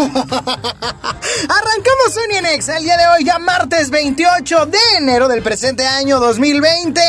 Arrancamos Sony en Exa el día de hoy, ya martes 28 de enero del presente año 2020.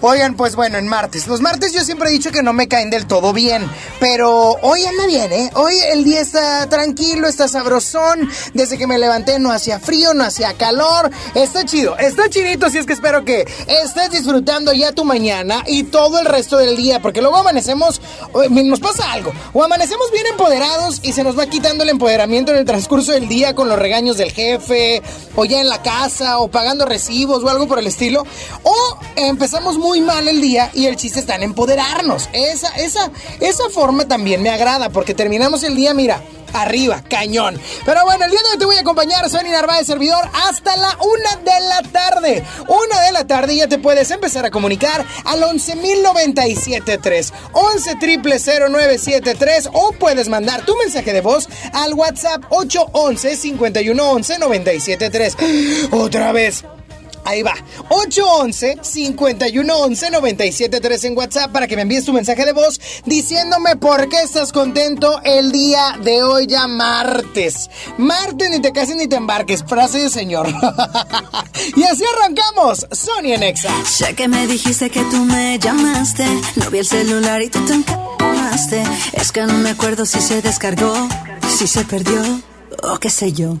Oigan, pues bueno, en martes. Los martes yo siempre he dicho que no me caen del todo bien, pero hoy anda bien, ¿eh? Hoy el día está tranquilo, está sabrosón. Desde que me levanté no hacía frío, no hacía calor. Está chido, está chidito, así es que espero que estés disfrutando ya tu mañana y todo el resto del día, porque luego amanecemos, eh, nos pasa algo, o amanecemos bien empoderados y se nos va quitando el empoderamiento en el transcurso del día con los regaños del jefe, o ya en la casa, o pagando recibos o algo por el estilo. O empezamos muy mal el día y el chiste está en empoderarnos. Esa, esa, esa forma también me agrada porque terminamos el día, mira, arriba, cañón. Pero bueno, el día de hoy te voy a acompañar, Sony Narváez, servidor, hasta la una de la tarde. Una de la tarde y ya te puedes empezar a comunicar al 11.097.3, 11 0973 o puedes mandar tu mensaje de voz al WhatsApp 811 511 973. Otra vez. Ahí va. 811-511-973 en WhatsApp para que me envíes tu mensaje de voz diciéndome por qué estás contento el día de hoy ya martes. Martes, ni te cases ni te embarques. Frase de señor. y así arrancamos. Sony en Exa. Sé que me dijiste que tú me llamaste. No vi el celular y tú te encamaste. Es que no me acuerdo si se descargó, si se perdió o qué sé yo.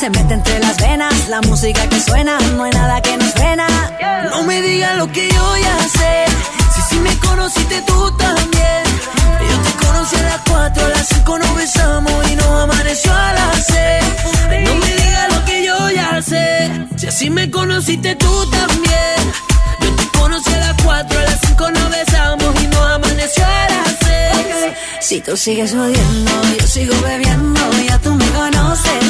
Se mete entre las venas la música que suena, no hay nada que nos frena. No me digas lo que yo ya sé. Si sí me conociste tú también. Yo te conocí a las 4, a las 5 nos besamos y nos amaneció a las 6. No me digas lo que yo ya sé. Si así me conociste tú también. Yo te conocí a las 4, a las 5 nos besamos y nos amaneció a las 6. Si tú sigues odiando, yo sigo bebiendo, ya tú me conoces.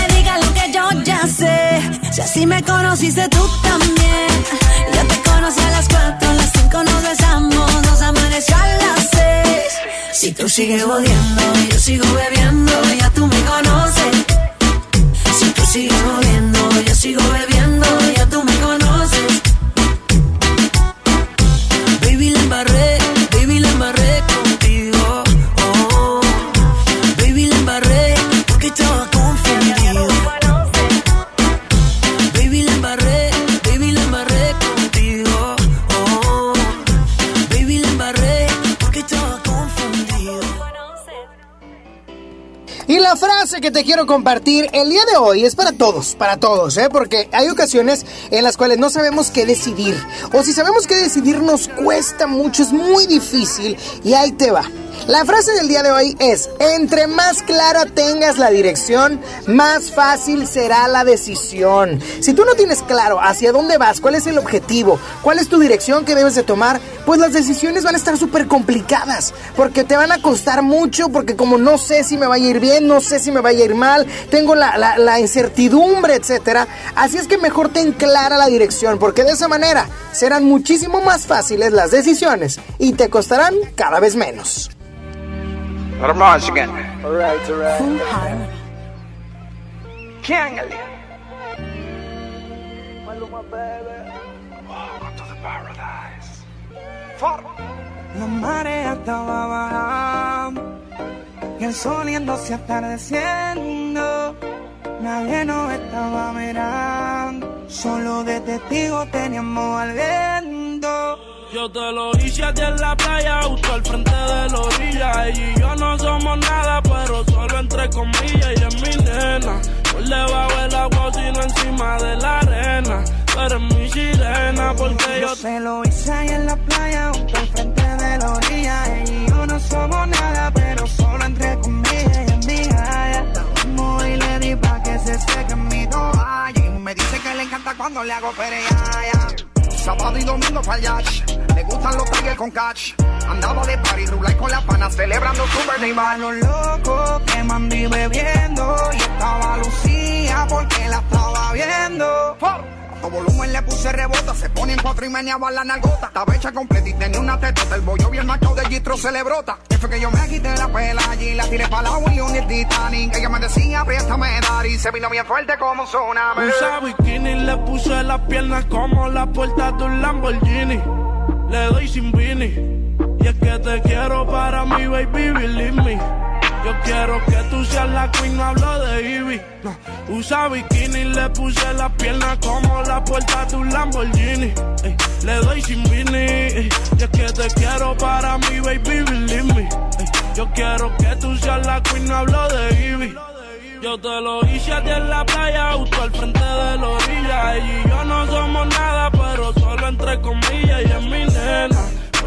Si me conociste tú también. Yo te conocí a las 4, a las 5 nos besamos. Nos amaneció a las 6. Si tú sigues odiando, yo sigo bebiendo. Ya tú me conoces. Si tú sigues Frase que te quiero compartir el día de hoy es para todos, para todos, ¿eh? Porque hay ocasiones en las cuales no sabemos qué decidir. O si sabemos qué decidir nos cuesta mucho, es muy difícil. Y ahí te va. La frase del día de hoy es, entre más clara tengas la dirección, más fácil será la decisión. Si tú no tienes claro hacia dónde vas, cuál es el objetivo, cuál es tu dirección que debes de tomar, pues las decisiones van a estar súper complicadas, porque te van a costar mucho, porque como no sé si me vaya a ir bien, no sé si me vaya a ir mal, tengo la, incertidumbre, etc. Así es que mejor ten clara la dirección, porque de esa manera serán muchísimo más fáciles las decisiones y te costarán cada vez menos. Rise again. All right, all right. Full harmony. Maluma, baby. Welcome to the paradise. For. La marea estaba bajando y el sol yéndose atardeciendo. Nadie nos estaba mirando, solo de testigo teníamos al viento. Yo te lo hice a ti en la playa, justo al frente de la orilla. y yo no somos nada, pero solo entre comillas. Y es mi nena, por debajo del agua, sino encima de la arena. Tú eres mi sirena, porque yo, te lo hice ahí en la playa, justo al frente de la orilla. y yo no somos nada, pero solo entre comillas. Y es mi gaya. y le di pa' que se seque mi toalla. Y me dice que le encanta cuando le hago pereaya. Sábado y domingo para Le gustan los tigres con catch. Andaba de party, y con la pana, celebrando su birthday. Los locos que mandí bebiendo. Y estaba Lucía porque la estaba viendo volumen le puse rebota, se pone en cuatro y meneaba la nalgota. Estaba hecha completa y tenía una teta, el bollo bien macho de Gistro se le brota. Que fue que yo me quité la pela allí, la tiré para la William y el Titanic. Ella me decía, dar y se vino bien fuerte como tsunami. Usa bikini, le puse las piernas como la puerta de un Lamborghini. Le doy sin vini. Y es que te quiero para mi baby, believe me. Yo quiero que tú seas la queen, hablo de Ivy. No. Usa bikini, le puse la pierna como la puerta de un Lamborghini. le doy sin vini. Y es que te quiero para mi baby, believe me. yo quiero que tú seas la queen, hablo de Ivy. Yo te lo hice a ti en la playa, justo al frente de la orilla. y yo no somos nada, pero solo entre comillas. Y es mi nena,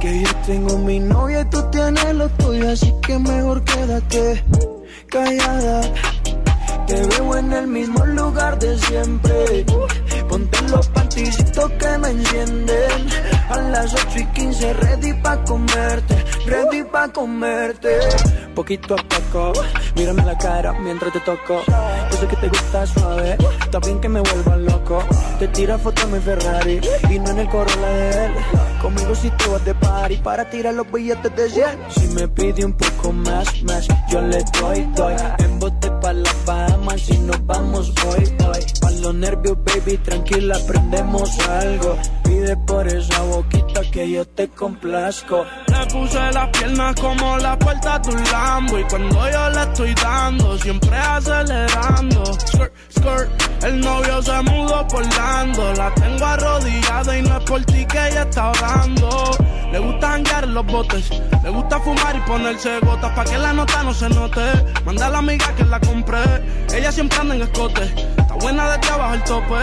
Que yo tengo mi novia y tú tienes lo tuyo, así que mejor quédate callada. Te veo en el mismo lugar de siempre. Ponte los panticitos que me encienden. A las 8 y 15, ready pa' comerte, ready pa' comerte. Poquito a poco, mírame la cara mientras te toco. Yo sé que te gusta suave, está bien que me vuelva loco. Te tira foto en mi Ferrari y no en el Corolla de él. Conmigo si te vas de party para tirar los billetes de 100. Si me pide un poco más, más, yo le doy, doy. En bote pa' la fama, si nos vamos hoy, hoy. Pa' los nervios, baby, tranquila, aprendemos algo. Pide por esa boquita que yo te complazco. Le puse las piernas como la puerta de un Lambo. Y cuando yo le estoy dando, siempre acelerando. Skirt, skirt, el novio se mudó por dando. La tengo arrodillada y no es por ti que ella está orando. Le gusta en los botes, le gusta fumar y ponerse gotas pa' que la nota no se note. Manda a la amiga que la compré, ella siempre anda en escote. Está buena de trabajo el tope,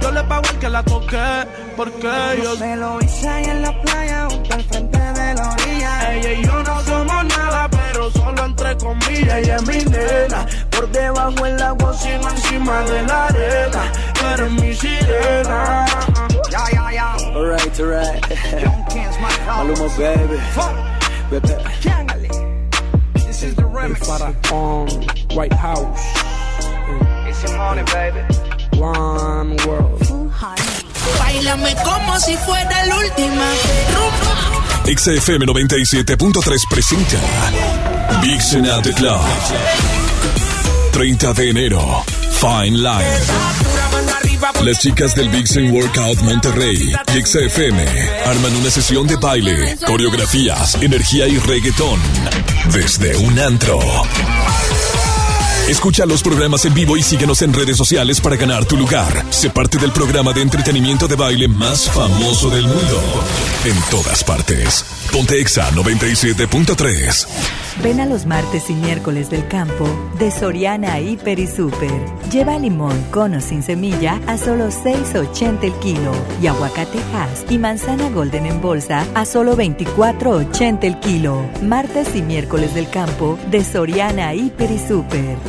yo le pago el que la toque, porque yo... Se lo hice ahí en la playa, junto al frente de la orilla. Ella y yo no somos nada, pero solo entre comillas. Ella es mi nena, por debajo el agua, sino encima de la arena. Eres mi sirena. Ya, ya, ya. Alright, alright. Maluma, baby. Baby. This is the remix. Para on White House. It's your money, baby. One world. Bailame como si fuera la última XFM 97.3 presenta Vixen at the Club. 30 de enero, Fine Line. Las chicas del Vixen Workout Monterrey y XFM arman una sesión de baile, coreografías, energía y reggaetón desde un antro. Escucha los programas en vivo y síguenos en redes sociales para ganar tu lugar. Sé parte del programa de entretenimiento de baile más famoso del mundo. En todas partes. Ponte Exa 97.3. Ven a los martes y miércoles del campo de Soriana Hiper y Super. Lleva limón con o sin semilla a solo 6.80 el kilo y aguacate Hass y manzana Golden en bolsa a solo 24.80 el kilo. Martes y miércoles del campo de Soriana Hiper y Super.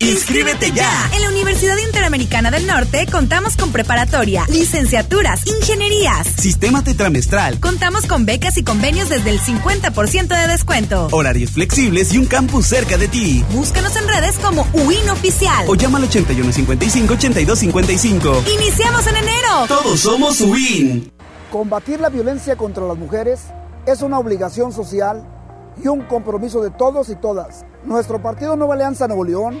¡Inscríbete ya! En la Universidad Interamericana del Norte contamos con preparatoria, licenciaturas, ingenierías, sistema tetramestral. Contamos con becas y convenios desde el 50% de descuento. Horarios flexibles y un campus cerca de ti. Búscanos en redes como UIN Oficial. O llama al 8155-8255. ¡Iniciamos en enero! Todos somos UIN. Combatir la violencia contra las mujeres es una obligación social y un compromiso de todos y todas. Nuestro partido Nueva Alianza Nuevo León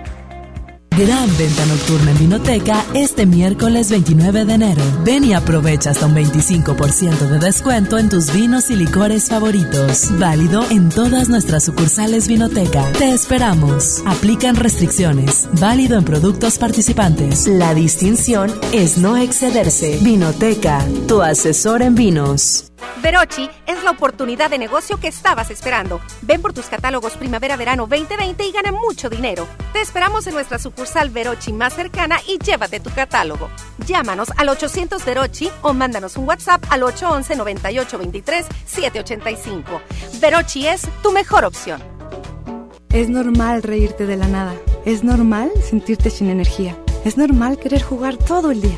Gran venta nocturna en Vinoteca este miércoles 29 de enero. Ven y aprovecha hasta un 25% de descuento en tus vinos y licores favoritos. Válido en todas nuestras sucursales Vinoteca. Te esperamos. Aplican restricciones. Válido en productos participantes. La distinción es no excederse. Vinoteca, tu asesor en vinos. Verochi es la oportunidad de negocio que estabas esperando. Ven por tus catálogos Primavera-Verano 2020 y gana mucho dinero. Te esperamos en nuestra sucursal Verochi más cercana y llévate tu catálogo. Llámanos al 800 Verochi o mándanos un WhatsApp al 811-9823-785. Verochi es tu mejor opción. Es normal reírte de la nada. Es normal sentirte sin energía. Es normal querer jugar todo el día.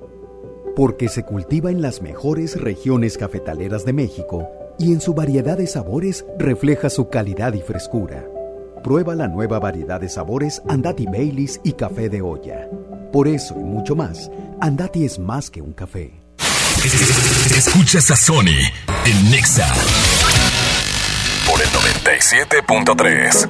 Porque se cultiva en las mejores regiones cafetaleras de México y en su variedad de sabores refleja su calidad y frescura. Prueba la nueva variedad de sabores Andati Baileys y café de olla. Por eso y mucho más, Andati es más que un café. Escuchas a Sony en Nexa por el 97.3.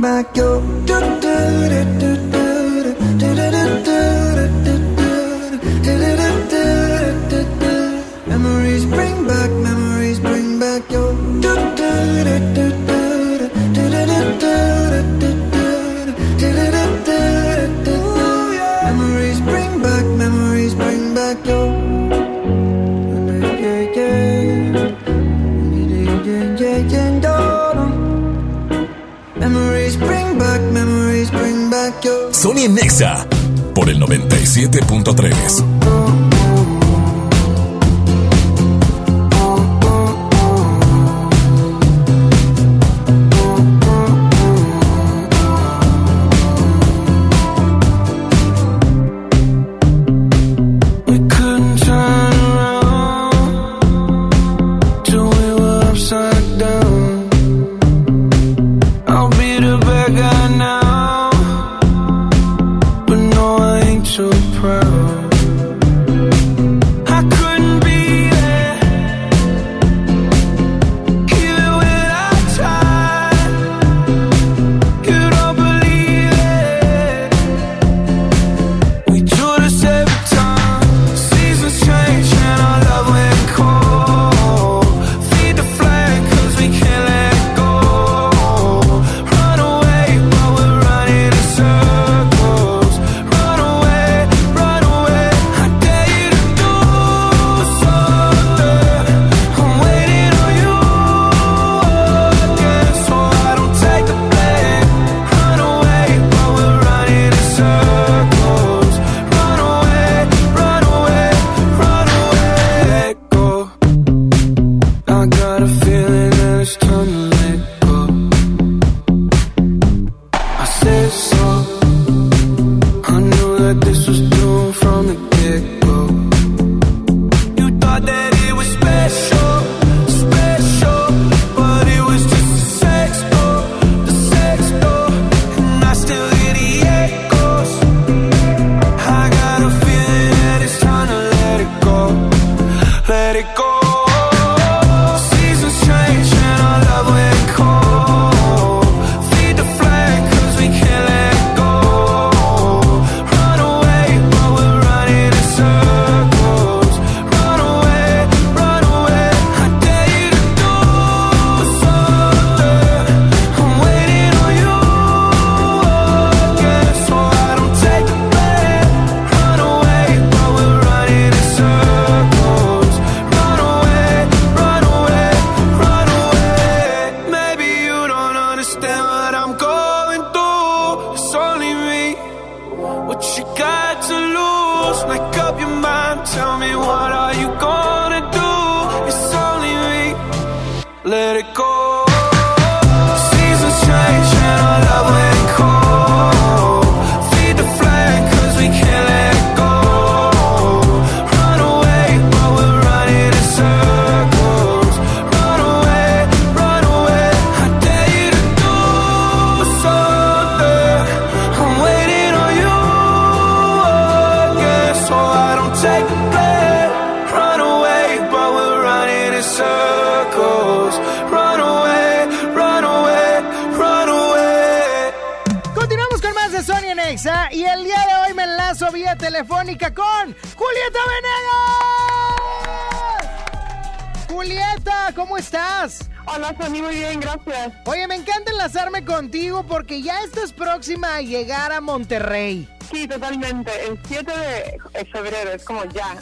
back your en por el 97.3.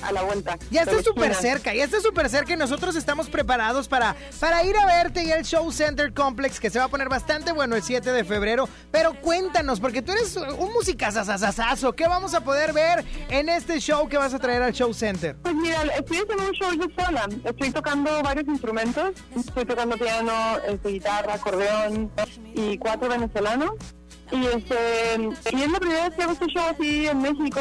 a la vuelta. Ya está súper cerca, ya está súper cerca y nosotros estamos preparados para, para ir a verte y el Show Center Complex que se va a poner bastante bueno el 7 de febrero. Pero cuéntanos, porque tú eres un musicazazazazo, ¿qué vamos a poder ver en este show que vas a traer al Show Center? Pues mira, estoy haciendo un show yo sola. Estoy tocando varios instrumentos. Estoy tocando piano, este, guitarra, acordeón y cuatro venezolanos. Y, este, y es la primera vez que hago este show así en México,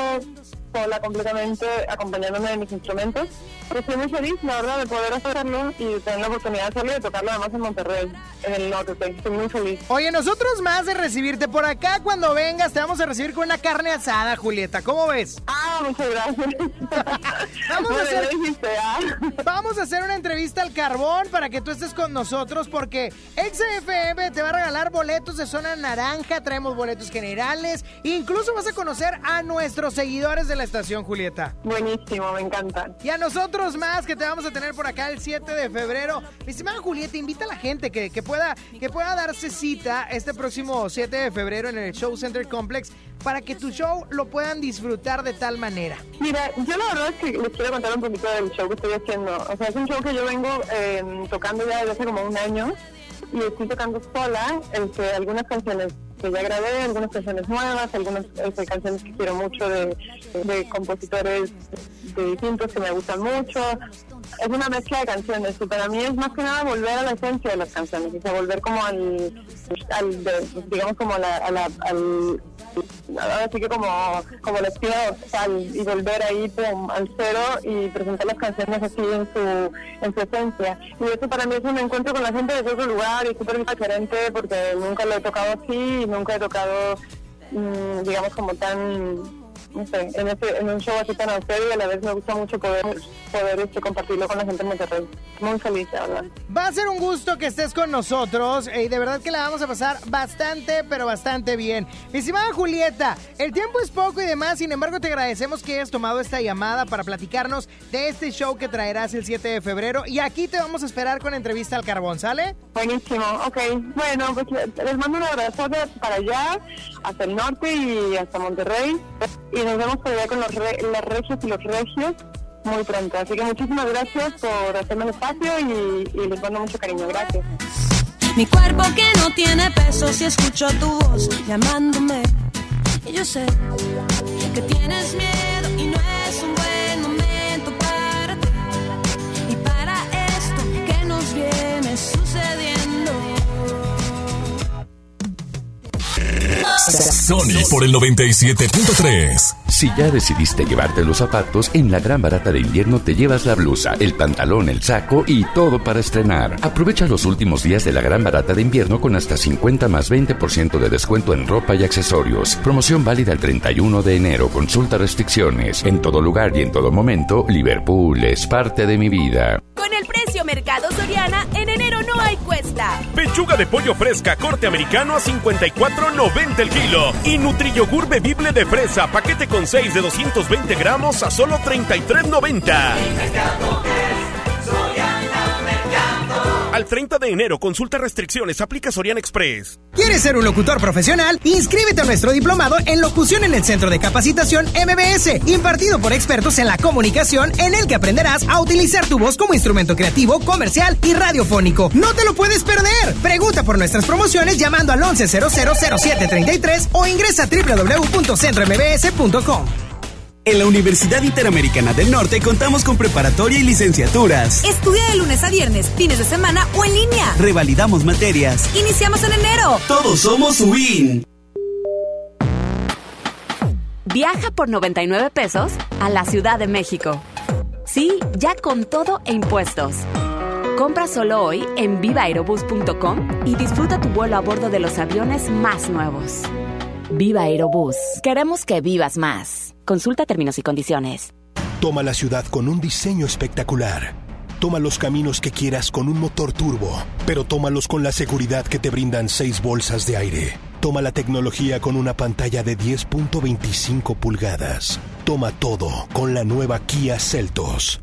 sola completamente, acompañándome de mis instrumentos. Estoy muy feliz, la verdad, de poder hacerlo y tener la oportunidad de hacerlo y de tocarlo además en Monterrey, en el norte. Estoy muy feliz. Oye, nosotros más de recibirte por acá, cuando vengas, te vamos a recibir con una carne asada, Julieta. ¿Cómo ves? Ah, muchas gracias. vamos, a hacer, ah. vamos a hacer una entrevista al carbón para que tú estés con nosotros, porque XFM te va a regalar boletos de zona naranja, traemos boletos generales, incluso vas a conocer a nuestros seguidores de la estación, Julieta. Buenísimo, me encanta. Y a nosotros más que te vamos a tener por acá el 7 de febrero. Mi estimada Julieta, invita a la gente que, que, pueda, que pueda darse cita este próximo 7 de febrero en el Show Center Complex para que tu show lo puedan disfrutar de tal manera. Mira, yo la verdad es que les quiero contar un poquito del show que estoy haciendo. O sea, es un show que yo vengo eh, tocando ya desde hace como un año y estoy tocando sola este, algunas canciones que ya grabé, algunas canciones nuevas, algunas este, canciones que quiero mucho de, de, compositores de distintos que me gustan mucho. Es una mezcla de canciones y para mí es más que nada volver a la esencia de las canciones, o sea, volver como al, al digamos como a la, al así que como, como espina dorsal y volver ahí al cero y presentar las canciones así en su, en su esencia. Y eso para mí es un encuentro con la gente de otro lugar y súper diferente porque nunca lo he tocado así y nunca he tocado, mmm, digamos, como tan no sé, en, este, en un show así tan austero y a la vez me gusta mucho poder, poder este, compartirlo con la gente en Monterrey. Muy feliz, de verdad. Va a ser un gusto que estés con nosotros y de verdad que la vamos a pasar bastante, pero bastante bien. Mi estimada Julieta, el tiempo es poco y demás, sin embargo te agradecemos que hayas tomado esta llamada para platicarnos de este show que traerás el 7 de febrero y aquí te vamos a esperar con entrevista al carbón, ¿sale? Buenísimo, ok. Bueno, pues les mando un abrazo para allá, hasta el norte y hasta Monterrey. Y nos vemos por allá con los, re, los regios y los regios muy pronto. Así que muchísimas gracias por hacerme el espacio y, y les mando mucho cariño. Gracias. Mi cuerpo que no tiene peso si escucho tu voz llamándome. Y yo sé que tienes miedo Sony por el 97.3. Si ya decidiste llevarte los zapatos, en la gran barata de invierno te llevas la blusa, el pantalón, el saco y todo para estrenar. Aprovecha los últimos días de la gran barata de invierno con hasta 50 más 20% de descuento en ropa y accesorios. Promoción válida el 31 de enero. Consulta restricciones. En todo lugar y en todo momento, Liverpool es parte de mi vida. Con el precio Mercado Soriana, en enero no hay cuesta. Pechuga de pollo fresca corte americano a 54.90 el kilo. Y Nutriyogur bebible de fresa, paquete con 6 de 220 gramos a solo 33.90. Al 30 de enero, consulta restricciones, aplica Sorian Express. ¿Quieres ser un locutor profesional? Inscríbete a nuestro diplomado en locución en el Centro de Capacitación MBS, impartido por expertos en la comunicación, en el que aprenderás a utilizar tu voz como instrumento creativo, comercial y radiofónico. ¡No te lo puedes perder! Pregunta por nuestras promociones llamando al 11000733 o ingresa a www.centrombs.com. En la Universidad Interamericana del Norte contamos con preparatoria y licenciaturas. Estudia de lunes a viernes, fines de semana o en línea. Revalidamos materias. Iniciamos en enero. Todos somos WIN. Viaja por 99 pesos a la Ciudad de México. Sí, ya con todo e impuestos. Compra solo hoy en vivaerobus.com y disfruta tu vuelo a bordo de los aviones más nuevos. Viva Aerobús. Queremos que vivas más. Consulta términos y condiciones. Toma la ciudad con un diseño espectacular. Toma los caminos que quieras con un motor turbo, pero tómalos con la seguridad que te brindan seis bolsas de aire. Toma la tecnología con una pantalla de 10.25 pulgadas. Toma todo con la nueva Kia Celtos.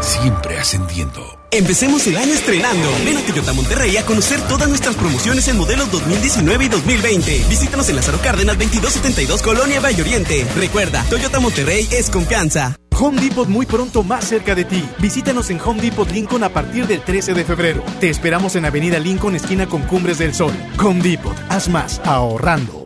Siempre ascendiendo. Empecemos el año estrenando. Ven a Toyota Monterrey a conocer todas nuestras promociones en modelos 2019 y 2020. Visítanos en Lázaro Cárdenas 2272 Colonia Valle Oriente. Recuerda, Toyota Monterrey es confianza. Home Depot muy pronto más cerca de ti. Visítanos en Home Depot Lincoln a partir del 13 de febrero. Te esperamos en Avenida Lincoln, esquina con Cumbres del Sol. Home Depot, haz más ahorrando.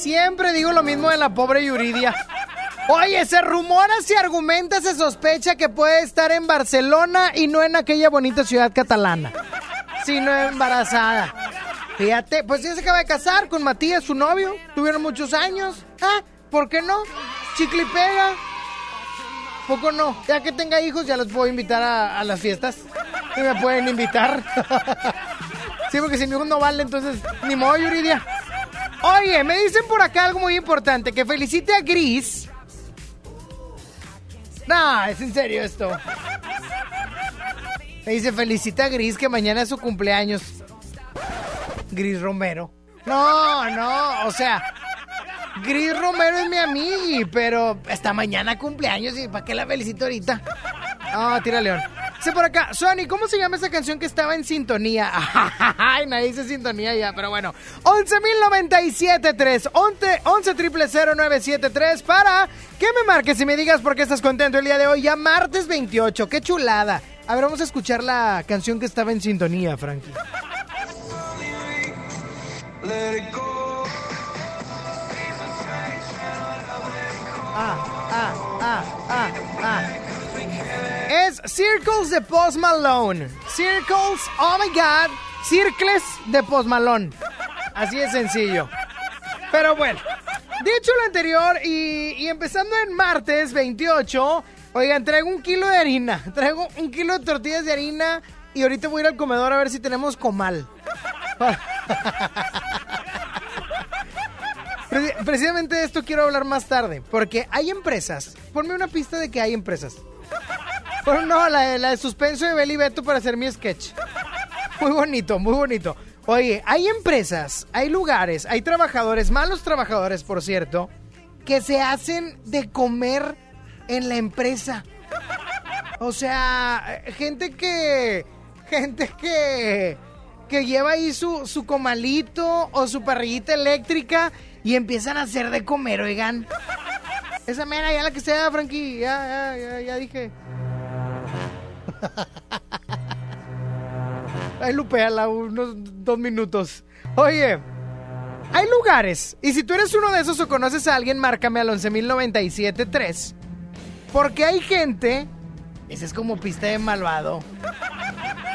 siempre digo lo mismo de la pobre Yuridia. Oye, se rumora, se argumenta, se sospecha que puede estar en Barcelona y no en aquella bonita ciudad catalana. Sino embarazada. Fíjate, pues ya se acaba de casar con Matías, su novio. Tuvieron muchos años. Ah, ¿por qué no? Chicle y pega. Poco no. Ya que tenga hijos, ya los puedo invitar a, a las fiestas. Y me pueden invitar. sí, porque si mi hijo no vale, entonces ni modo, Yuridia. Oye, me dicen por acá algo muy importante, que felicite a Gris. No, es en serio esto. Me dice, felicita a Gris que mañana es su cumpleaños. Gris Romero. No, no, o sea, Gris Romero es mi amiga, pero esta mañana cumpleaños y ¿para qué la felicito ahorita? Ah, tira león. Dice por acá, Sony, ¿cómo se llama esa canción que estaba en sintonía? Ay, nadie dice sintonía ya, pero bueno. 11.097.3, 11, 11 973 para que me marques y me digas por qué estás contento el día de hoy, ya martes 28, qué chulada. A ver, vamos a escuchar la canción que estaba en sintonía, Frankie. Ah, ah, ah, ah, ah. Es Circles de Post Malone. Circles, oh my god. Circles de Post Malone. Así de sencillo. Pero bueno, dicho lo anterior y, empezando en martes 28, oigan, traigo un kilo de harina. Traigo un kilo de tortillas de harina y ahorita voy a ir al comedor a ver si tenemos comal. Preci- Precisamente de esto quiero hablar más tarde, porque hay empresas. Ponme una pista de que hay empresas. Bueno, no, la, la de suspenso de Beli Beto para hacer mi sketch. Muy bonito, muy bonito. Oye, hay empresas, hay lugares, hay trabajadores, malos trabajadores, por cierto, que se hacen de comer en la empresa. O sea, gente que. Gente que. que lleva ahí su, su comalito o su parrillita eléctrica y empiezan a hacer de comer, oigan. Esa mera, ya la que sea, Frankie, ya, ya, ya, ya dije. Ahí lupeala unos dos minutos. Oye, hay lugares, y si tú eres uno de esos o conoces a alguien, márcame al 11.097.3. Porque hay gente. Ese es como pista de malvado.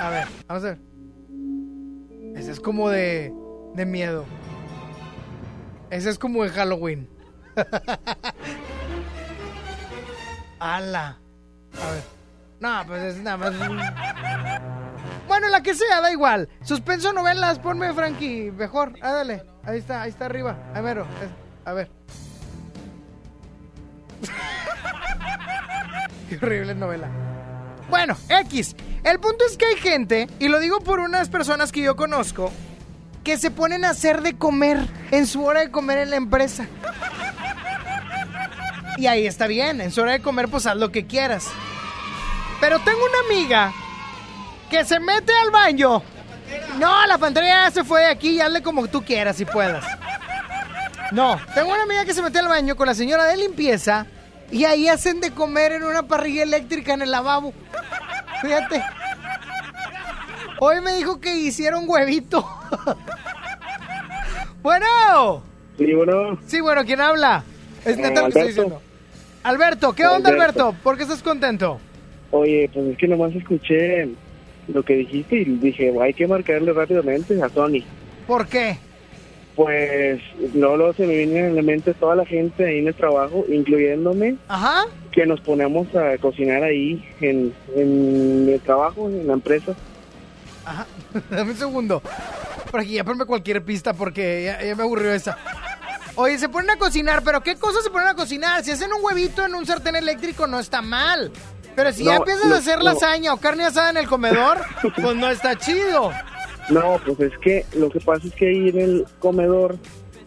A ver, vamos a ver. Ese es como de. de miedo. Ese es como de Halloween. Ala. A ver. No, pues es nada más. Bueno, la que sea, da igual. Suspenso novelas, ponme Frankie, mejor. Ah, dale. Ahí está, ahí está arriba. Mero. Es- A ver. Qué horrible novela. Bueno, X. El punto es que hay gente, y lo digo por unas personas que yo conozco, que se ponen a hacer de comer en su hora de comer en la empresa. Y ahí está bien, en su hora de comer pues haz lo que quieras. Pero tengo una amiga que se mete al baño. No, la pantalla ya se fue de aquí y hazle como tú quieras si puedas. No, tengo una amiga que se mete al baño con la señora de limpieza y ahí hacen de comer en una parrilla eléctrica en el lavabo. Fíjate. Hoy me dijo que hicieron huevito. bueno. Sí, bueno. Sí, bueno, ¿quién habla? Es neta lo que estoy Alberto. diciendo. Alberto, ¿qué onda, Alberto. Alberto? ¿Por qué estás contento? Oye, pues es que nomás escuché lo que dijiste y dije, hay que marcarle rápidamente a Tony. ¿Por qué? Pues luego, luego se me viene en la mente toda la gente ahí en el trabajo, incluyéndome, Ajá. que nos ponemos a cocinar ahí en, en el trabajo, en la empresa. Ajá. Dame un segundo. Por aquí ya ponme cualquier pista porque ya, ya me aburrió esa. Oye, se ponen a cocinar, pero ¿qué cosas se ponen a cocinar? Si hacen un huevito en un sartén eléctrico no está mal. Pero si ya empiezas no, a hacer lasaña o carne asada en el comedor, pues no está chido. No, pues es que lo que pasa es que ahí en el comedor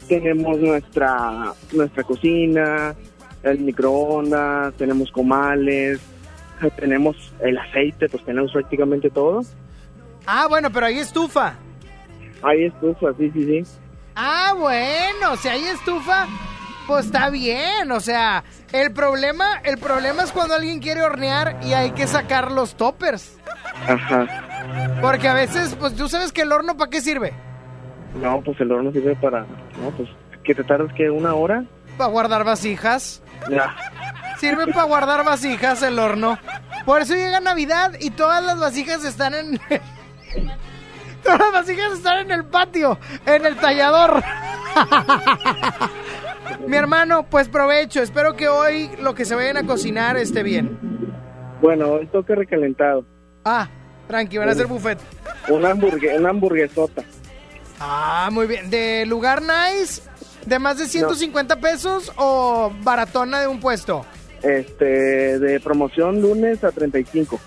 tenemos nuestra nuestra cocina, el microondas, tenemos comales, tenemos el aceite, pues tenemos prácticamente todo. Ah, bueno, pero hay estufa. Hay estufa, sí, sí, sí. Ah, bueno, si hay estufa, pues está bien. O sea, El problema, el problema es cuando alguien quiere hornear y hay que sacar los toppers. Ajá. Porque a veces, pues tú sabes que el horno para qué sirve. No, pues el horno sirve para... No, pues que te tardas que una hora. Para guardar vasijas. Ya. Sirve para guardar vasijas el horno. Por eso llega Navidad y todas las vasijas están en... todas las vasijas están en el patio, en el tallador. Mi hermano, pues provecho. Espero que hoy lo que se vayan a cocinar esté bien. Bueno, hoy toque recalentado. Ah, tranqui, van a hacer buffet. Una, hamburgue una hamburguesota. Ah, muy bien. ¿De lugar nice? ¿De más de 150 pesos o baratona de un puesto? Este, de promoción lunes a 35.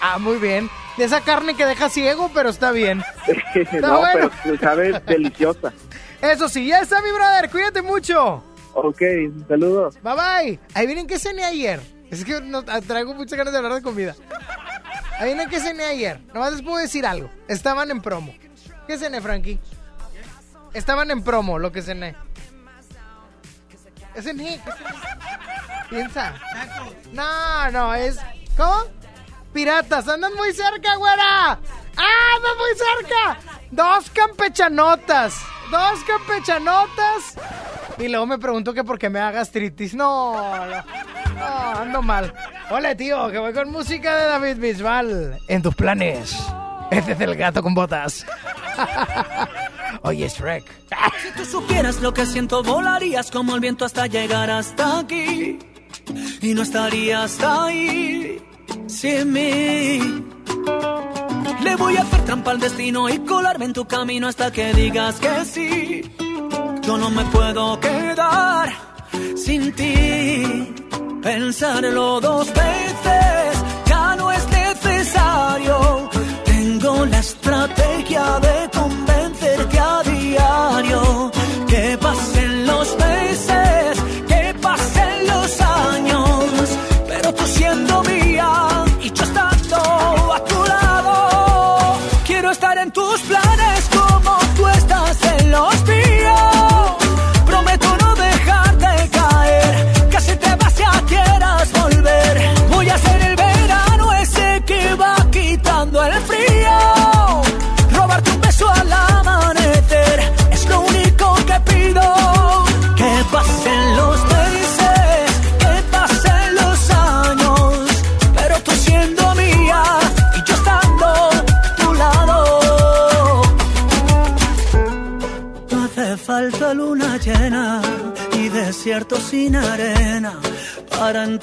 Ah, muy bien. De esa carne que deja ciego, pero está bien. no, bueno. pero sabe deliciosa. Eso sí, ya está mi brother. Cuídate mucho. Ok, saludos. Bye bye. Ahí vienen que cené ayer. Es que no, traigo muchas ganas de hablar de comida. Ahí vienen que cené ayer. Nomás les puedo decir algo. Estaban en promo. ¿Qué cené, Frankie? Estaban en promo lo que cené. ¿Qué cené? ¿Qué cené? Piensa. No, no, es. ¿Cómo? Piratas, andan muy cerca, güera. ¡Ah, andan muy cerca! Dos campechanotas. Dos campechanotas. Y luego me pregunto que por qué me da gastritis. No, no, ando mal. Hola, tío, que voy con música de David Bisbal. En tus planes. Este es el gato con botas. Oye, Shrek. Si tú supieras lo que siento, volarías como el viento hasta llegar hasta aquí. Y no estarías ahí sin mí. Le voy a hacer trampa al destino y colarme en tu camino hasta que digas que sí. Yo no me puedo quedar sin ti. Pensarlo dos veces ya no es necesario. Tengo la estrategia de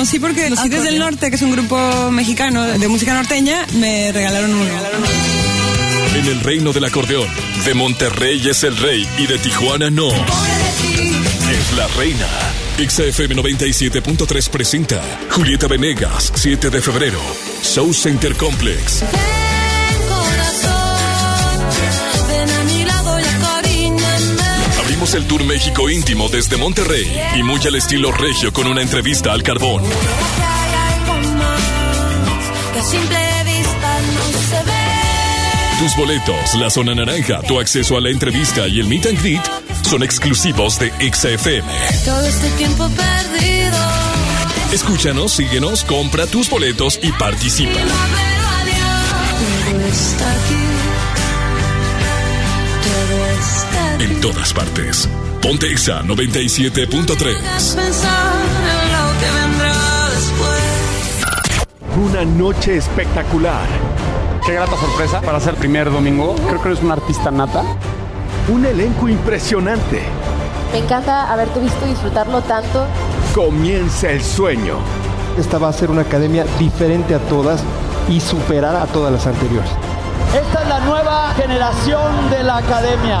conocí porque Los Hijos del Norte, que es un grupo mexicano de música norteña, me regalaron uno. En el reino del acordeón, de Monterrey es el rey y de Tijuana no. Es la reina. XFM 97.3 presenta Julieta Venegas, 7 de febrero. Show Center Complex. El Tour México íntimo desde Monterrey y muy al estilo regio con una entrevista al carbón. Tus boletos, la zona naranja, tu acceso a la entrevista y el meet and greet son exclusivos de XFM. Todo este tiempo perdido. Escúchanos, síguenos, compra tus boletos y participa. En todas partes. Ponte Exa 97.3. Hagas pensar en lo que vendrá después. Una noche espectacular. Qué grata sorpresa para ser primer domingo. Creo que eres un artista nata. Un elenco impresionante. Me encanta haberte visto disfrutarlo tanto. Comienza el sueño. Esta va a ser una academia diferente a todas y superar a todas las anteriores. Esta es la nueva generación de la academia.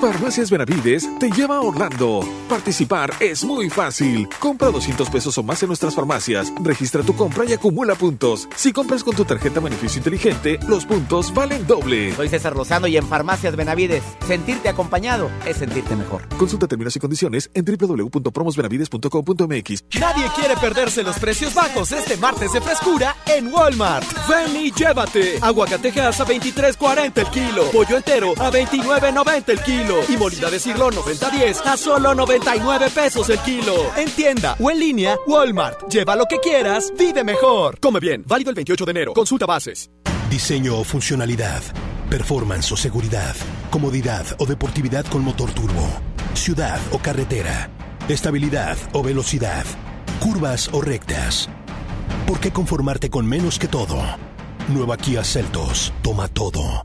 Farmacias Benavides te lleva a Orlando. Participar es muy fácil. Compra 200 pesos o más en nuestras farmacias. Registra tu compra y acumula puntos. Si compras con tu tarjeta Beneficio Inteligente, los puntos valen doble. Soy César Lozano y en Farmacias Benavides, sentirte acompañado es sentirte mejor. Consulta términos y condiciones en www.promosbenavides.com.mx. Nadie quiere perderse los precios bajos este martes de frescura en Walmart. Ven y llévate. Aguacatejas a 23.40 el kilo. Pollo entero a 29.90 el kilo. Y molida de siglo 90-10 a solo 99 pesos el kilo. En tienda o en línea, Walmart. Lleva lo que quieras, vive mejor. Come bien. Válido el 28 de enero. Consulta bases. Diseño o funcionalidad. Performance o seguridad. Comodidad o deportividad con motor turbo. Ciudad o carretera. Estabilidad o velocidad. Curvas o rectas. ¿Por qué conformarte con menos que todo? Nueva Kia Celtos. Toma todo.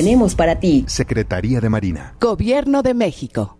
tenemos para ti. Secretaría de Marina. Gobierno de México.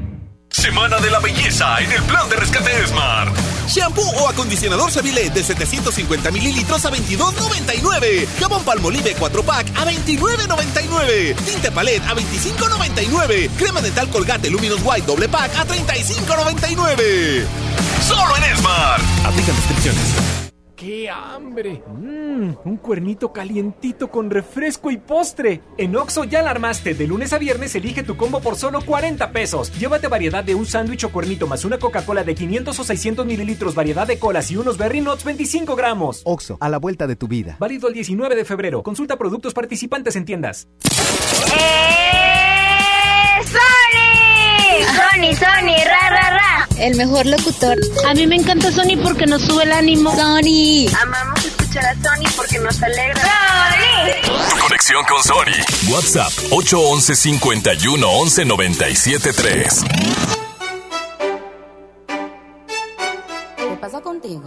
Semana de la belleza en el plan de rescate Smart. Shampoo o acondicionador Seville de 750 mililitros a 22.99. Jabón Palmolive 4 pack a 29.99. Tinte Palette a 25.99. Crema dental Colgate Luminous White doble pack a 35.99. Solo en Smart. Aplican descripciones. ¡Qué hambre! Mmm, un cuernito calientito con refresco y postre. En Oxo ya la armaste. De lunes a viernes elige tu combo por solo 40 pesos. Llévate variedad de un sándwich o cuernito más una Coca-Cola de 500 o 600 mililitros, variedad de colas y unos Berry Nuts 25 gramos. Oxo, a la vuelta de tu vida. Válido el 19 de febrero. Consulta productos participantes en tiendas. Sony, Sony, ra, ra, ra. El mejor locutor. A mí me encanta Sony porque nos sube el ánimo. Sony. Amamos escuchar a Sony porque nos alegra. ¡Sony! Conexión con Sony. WhatsApp 811 51 11 97 3. ¿Qué pasa contigo?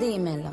Dímelo.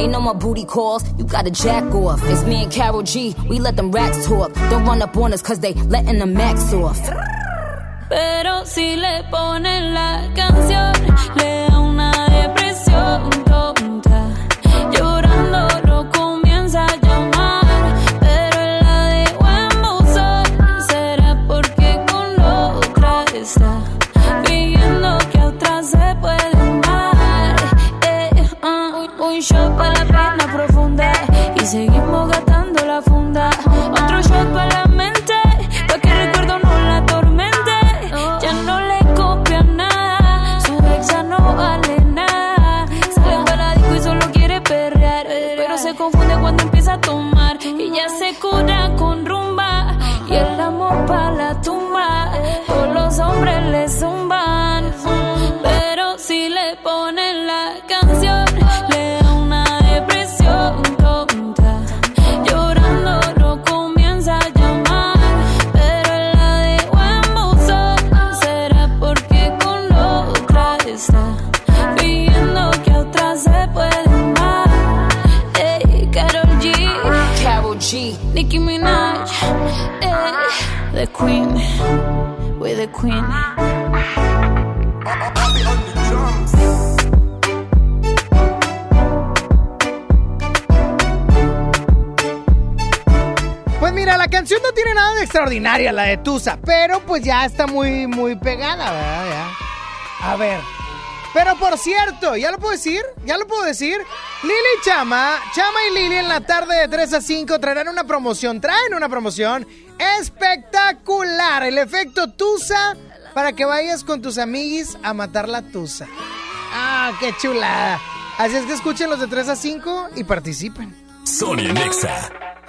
Ain't no more booty calls, you gotta jack off. It's me and Carol G, we let them racks talk. Don't run up on us cause they letting the max off. Pero si le ponen la canción, le da una depresión la de Tusa, pero pues ya está muy, muy pegada, ¿verdad? A ver. Pero por cierto, ¿ya lo puedo decir? ¿Ya lo puedo decir? Lili y Chama, Chama y Lili en la tarde de 3 a 5 traerán una promoción, traen una promoción espectacular, el efecto Tusa para que vayas con tus amiguis a matar la Tusa. Ah, qué chulada. Así es que escuchen los de 3 a 5 y participen. Sony Nexa.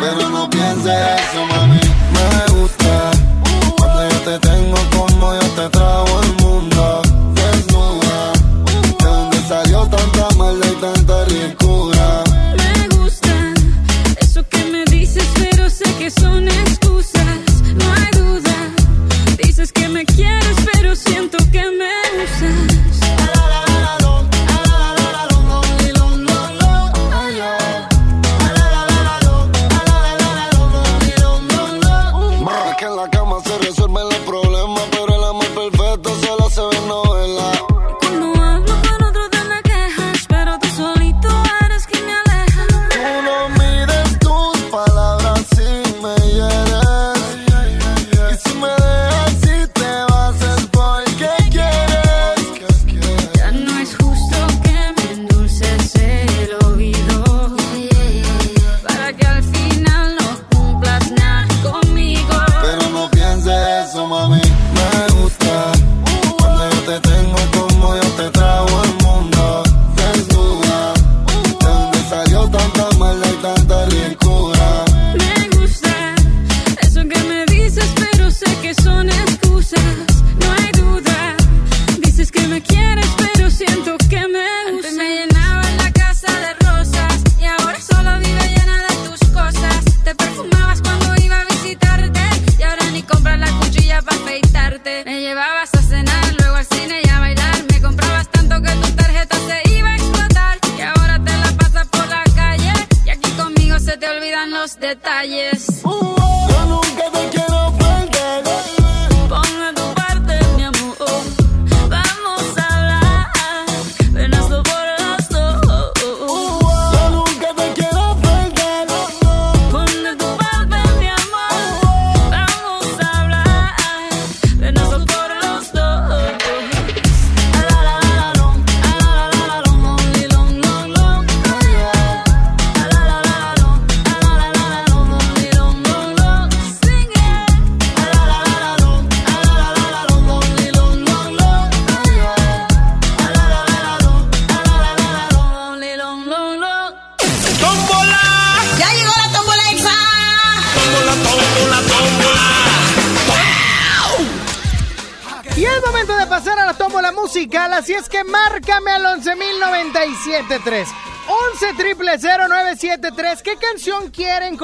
Pero no pienses eso, mami. Me gusta. Cuando yo te tengo como yo te trago el mundo. Desnuda. De dónde salió tanta maldad y tanta ricura. Me gusta eso que me dices, pero sé que son excusas. No hay duda. Dices que me quieres,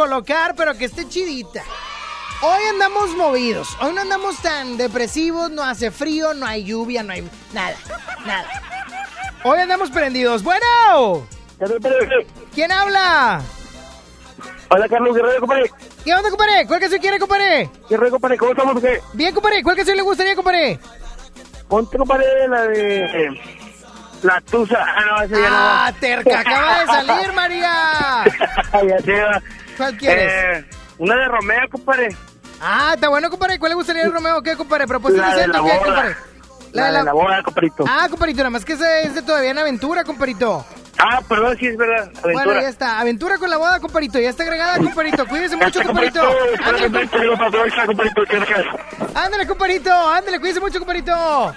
colocar, pero que esté chidita? Hoy andamos movidos, hoy no andamos tan depresivos, no hace frío, no hay lluvia, no hay nada, nada. Hoy andamos prendidos. Bueno. ¿Quién habla? Hola, Carlos Guerrero, compadre. ¿Qué onda, compadre? ¿Cuál canción quiere, compadre? Guerrero, compadre, ¿cómo estamos? ¿Qué? Bien, compadre. ¿Cuál canción le gustaría, compadre? Ponte, compadre, la de... La Tusa. Ah, no, esa ya no Ah, terca, acaba de salir, María. ya se va. ¿Cuál quieres? Eh, una de Romeo, compadre. Ah, está bueno, compadre. ¿Cuál le gustaría al Romeo? ¿Qué, compadre? Propuesta de la ¿qué, compadre? La de la boda, compadrito. Ah, compadrito, nada más que ese es de todavía en aventura, compadrito. Ah, perdón, sí, es verdad. Aventura. Bueno, ya está. Aventura con la boda, compadrito. Ya está agregada, compadrito. Cuídese mucho, compadrito. Ándale, ándale, compadrito. Ándale, cuídese mucho, compadrito.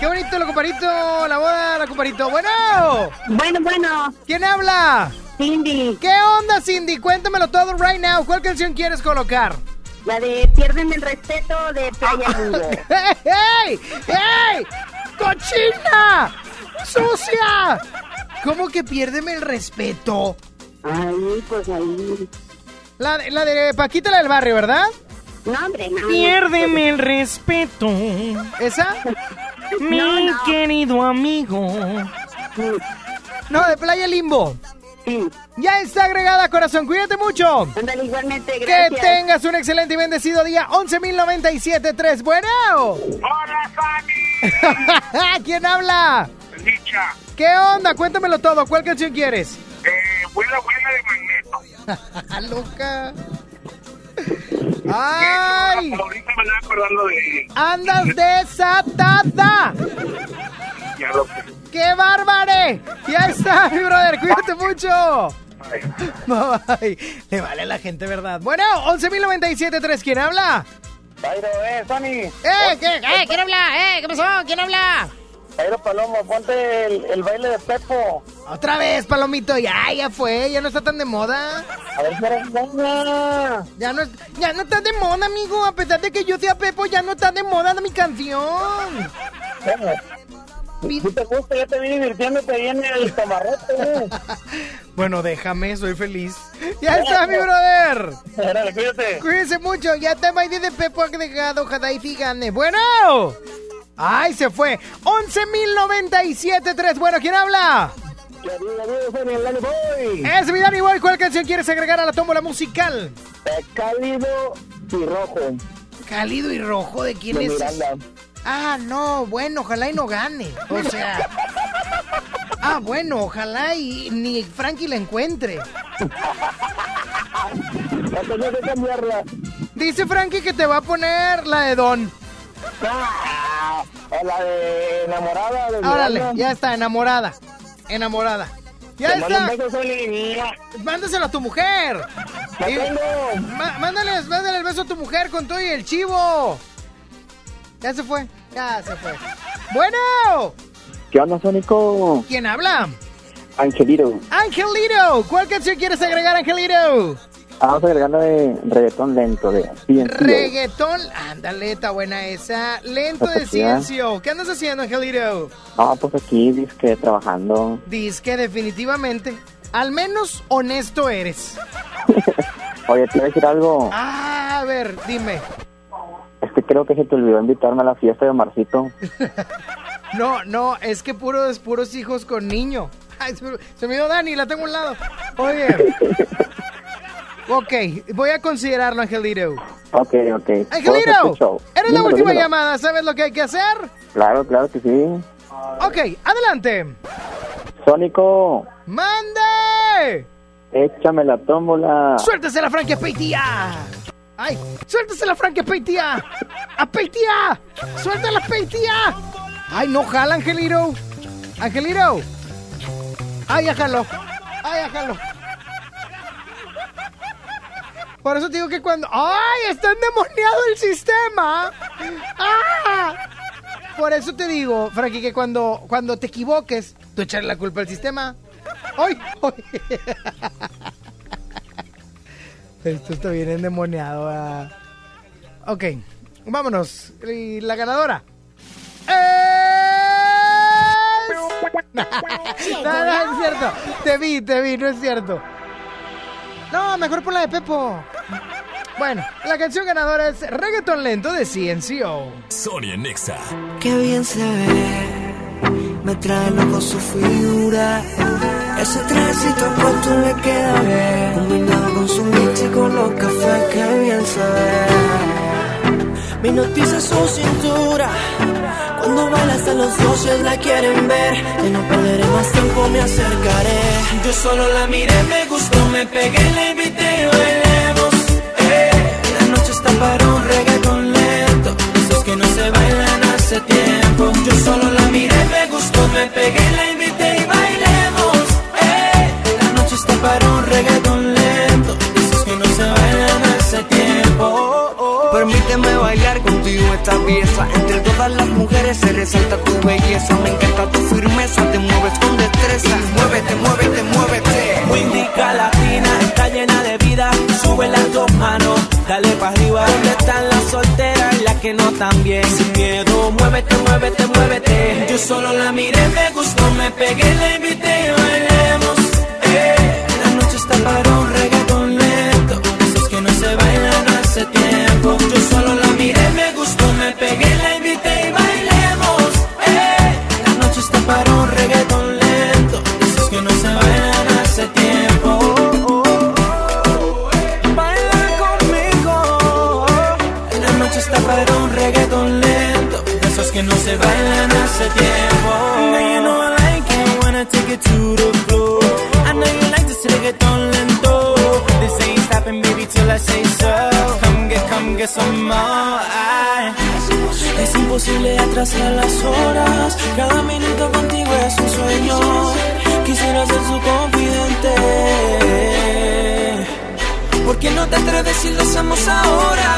Qué bonito lo compadrito, la boda, la compadrito. Bueno. Bueno, bueno. ¿Quién habla? Cindy. ¿Qué onda, Cindy? Cuéntamelo todo right now. ¿Cuál canción quieres colocar? La de Pierden el respeto de Playa Mundo. ¡Ey! ¡Ey! ¡Cochina! ¡Sucia! ¿Cómo que piérdeme el respeto? Ahí, pues ahí. La, de- la de Paquita, la del barrio, ¿verdad? No, hombre, no. Piérdeme el respeto. ¿Esa? Mi No, no. querido amigo. No, de Playa Limbo. Ya está agregada, corazón. Cuídate mucho. Ándale, igualmente, Que gracias. tengas un excelente y bendecido día. 11.097.3. Bueno. Hola, Fanny. ¿Quién habla? Licha. ¿Qué onda? Cuéntamelo todo. ¿Cuál canción quieres? Eh, vuela, vuela de magneto. Loca. ¡Ay! Ahorita me estaba acordando de... ¡Andas desatada! Ya lo sé. ¡Qué bárbare! Ya está, mi brother. Cuídate mucho. Bye. Le vale a la gente, ¿verdad? Bueno, 11.097.3. ¿Quién habla? Jairo, eh, Fanny. ¡Eh! ¿qué, eh, ¿Quién habla? ¡Eh! ¿Qué pasó? ¿Quién habla? Jairo Palomo, ponte el, el baile de Pepo. Otra vez, Palomito. Ya, ya fue. Ya no está tan de moda. A ver buena. Ya no, es- ya no está de moda, amigo. A pesar de que yo sea Pepo, ya no está de moda mi canción. Si te gusta, ya te vi divirtiéndote ahí en el camarote. eh. Bueno, déjame, soy feliz. Ya está, mi brother. Órale, cuídate. Cuídense mucho. Ya está baile de Pepo agregado. Ojalá y gane. Bueno. Ay, se fue. 11.097.3. Bueno, ¿quién habla? Es mi Danny Boy. ¿Cuál canción quieres agregar a la tómbola musical? Eh, cálido y rojo. Cálido y rojo. ¿De quién De es? Miranda. Ah, no, bueno, ojalá y no gane. O sea. Ah, bueno, ojalá y ni Frankie la encuentre. Que cambiarla. Dice Frankie que te va a poner la de Don. Ah, la de enamorada de Miranda. ya está, enamorada. Enamorada. Ya Te está. beso. Mándaselo a tu mujer. Y- mándale el beso a tu mujer con todo y el chivo. Ya se fue, ya se fue. Bueno, ¿Qué onda, Sónico? ¿quién habla? Angelito. Angelito. ¿Cuál canción quieres agregar, Angelito? Vamos agregando de reggaetón lento de CNCO. Reggaetón. Ándale, está buena esa. Lento de. Ciencio. ¿Qué andas haciendo, Angelito? Ah, pues aquí, disque, trabajando. Dice que definitivamente, al menos honesto eres. Oye, te iba a decir algo. Ah, a ver, dime. Es que creo que se te olvidó invitarme a la fiesta de Omarcito. No, no, es que puros, puros hijos con niño. Ay, se, me- se me dio Dani, la tengo a un lado. Oye. Ok, voy a considerarlo, Angelito. Ok, ok. ¿Puedo hacer Angelito, eres la última dímelo. llamada, ¿sabes lo que hay que hacer? Claro, claro que sí. Ok, adelante. Sónico, ¡Mande! échame la tómbola. ¡Suéltese la franquia, Peitía! ¡Ay! ¡Suéltese la franquia, Peitía! ¡A Peitía! ¡Suéltala, Peitía! ¡Ay, no jala, Angelito! ¡Angelito! ¡Ay, ya jaló! ¡Ay, ya jaló! Por eso te digo que cuando... ¡Ay! ¡Está endemoniado el sistema! ¡Ah! Por eso te digo, Frankie, que cuando, cuando te equivoques, tú echarle la culpa al sistema. ¡Ay! ¡Ay! Esto está bien endemoniado. ah. Ok, vámonos. Y la ganadora. es... no, no, es cierto. Te vi, te vi, no es cierto. No, mejor por la de Pepo. Bueno, la canción ganadora es Reggaeton Lento de CNCO. Sonia Nexa. Qué bien se ve, me trae loco su figura. Ese trajecito corto le queda bien, combinado con su mix y con los cafés, qué bien se ve. Me noticia su cintura, cuando baila hasta los dioses la quieren ver. Y no perderé más tiempo, me acercaré. Yo solo la miré, me gustó, me pegué, la invité bailemos. Eh, la noche está para un reggaeton lento, esos que no se bailan hace tiempo. Yo solo la miré, me gustó, me pegué, la invité y bailemos. Eh, la noche está para un reggaeton lento, esos que no se bailan hace tiempo. Permíteme bailar contigo esta pieza. Entre todas las mujeres se resalta tu belleza. Me encanta tu firmeza, te mueves con destreza. Muévete, muévete, muévete. Windica latina, está llena de vida. Sube las dos manos, dale para arriba. ¿Dónde están las solteras y las que no bien? Sin miedo, muévete, muévete, muévete. Yo solo la miré, me gustó, me pegué, la invité y bailemos. Eh, la noche está para un reggaeton lento. Esos que no se bailan hace tiempo. Yo solo la miré, me gustó, me pegué, la invité y bailemos. Eh, la noche está para un reggaeton lento. Esos que no se bailan hace tiempo. Baila conmigo. La noche está para un reggaeton lento. Esos que no se bailan hace tiempo. Now you know I like it I take it to the Stopping, baby, till I say so. Come get, come get some more. Es imposible atrasar las horas. Cada minuto contigo es un sueño. Quisiera ser su confidente. ¿Por qué no te atreves si lo hacemos ahora?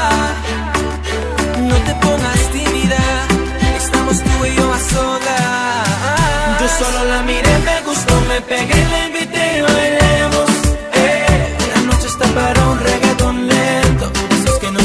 No te pongas tímida. Estamos tú y yo a solas. Yo solo la miré, me gustó, me pegué, la invité y bailemos.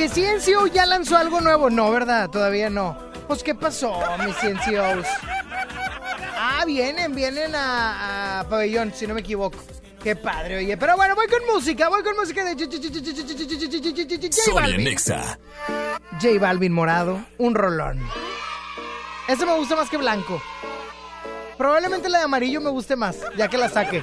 Oye, CNCO ya lanzó algo nuevo. No, ¿verdad? Todavía no. Pues, ¿qué pasó, mis CNCOs? Ah, vienen, vienen a, a Pabellón, si no me equivoco. Qué padre, oye. Pero bueno, voy con música, voy con música de J Balvin. Nexa. J Balvin morado, un rolón. Ese me gusta más que blanco. Probablemente la de amarillo me guste más, ya que la saque.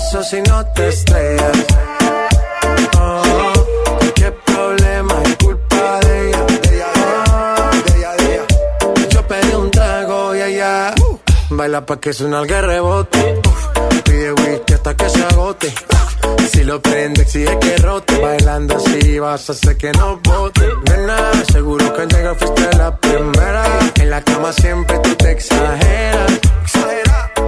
si no te estrellas. Oh, qué problema culpa de ella. De ella. Yo pedí un trago y ella baila pa' que suena el rebote. Pide whisky hasta que se agote. Si lo prende, exige que rote. Bailando así vas a hacer que no bote. Nena, seguro que al llegar fuiste la primera. En la cama siempre tú te exageras.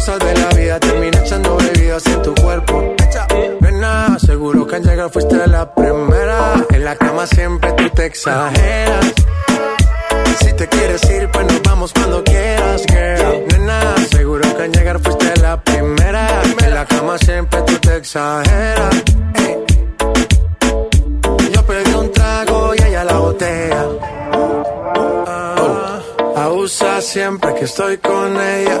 Cosas de la vida terminé echando bebidas en tu cuerpo. Nena, seguro que al llegar fuiste la primera. En la cama siempre tú te exageras. Si te quieres ir, pues nos vamos cuando quieras, girl. Nena, seguro que al llegar fuiste la primera. En la cama siempre tú te exageras. Yo pedí un trago y ella la botella. Ah, abusa siempre que estoy con ella.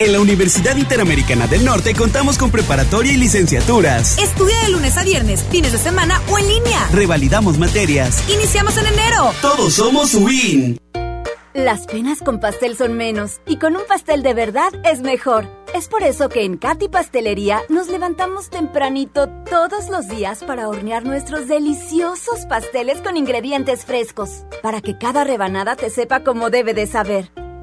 En la Universidad Interamericana del Norte contamos con preparatoria y licenciaturas. Estudia de lunes a viernes, fines de semana o en línea. Revalidamos materias. Iniciamos en enero. Todos somos WIN. Las penas con pastel son menos y con un pastel de verdad es mejor. Es por eso que en Katy Pastelería nos levantamos tempranito todos los días para hornear nuestros deliciosos pasteles con ingredientes frescos, para que cada rebanada te sepa como debe de saber.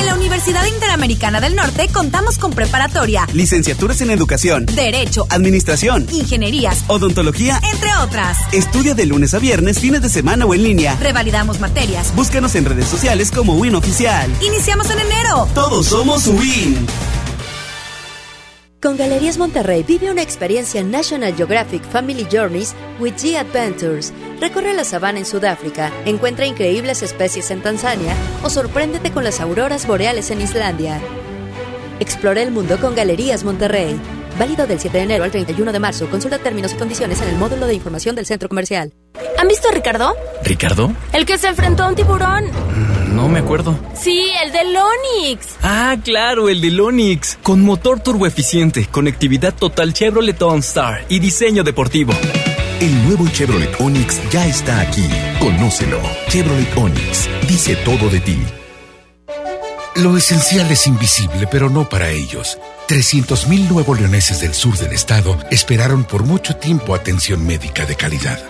En la Universidad Interamericana del Norte contamos con preparatoria, Licenciaturas en Educación, Derecho, Administración, Ingenierías, Odontología. entre otras. Estudia de lunes a viernes, fines de semana o en línea. Revalidamos materias. Búscanos en redes sociales como WIN Oficial. Iniciamos en enero. Todos somos WIN. Con Galerías Monterrey vive una experiencia National Geographic Family Journeys with G Adventures. Recorre la sabana en Sudáfrica, encuentra increíbles especies en Tanzania o sorpréndete con las auroras boreales en Islandia. Explora el mundo con Galerías Monterrey. Válido del 7 de enero al 31 de marzo. Consulta términos y condiciones en el módulo de información del centro comercial. ¿Han visto a Ricardo? ¿Ricardo? El que se enfrentó a un tiburón. No me acuerdo. Sí, el del Onix. Ah, claro, el del Onix. Con motor turboeficiente, conectividad total Chevrolet OnStar y diseño deportivo. El nuevo Chevrolet Onix ya está aquí. Conócelo. Chevrolet Onix dice todo de ti. Lo esencial es invisible, pero no para ellos. 300.000 nuevos leoneses del sur del estado esperaron por mucho tiempo atención médica de calidad.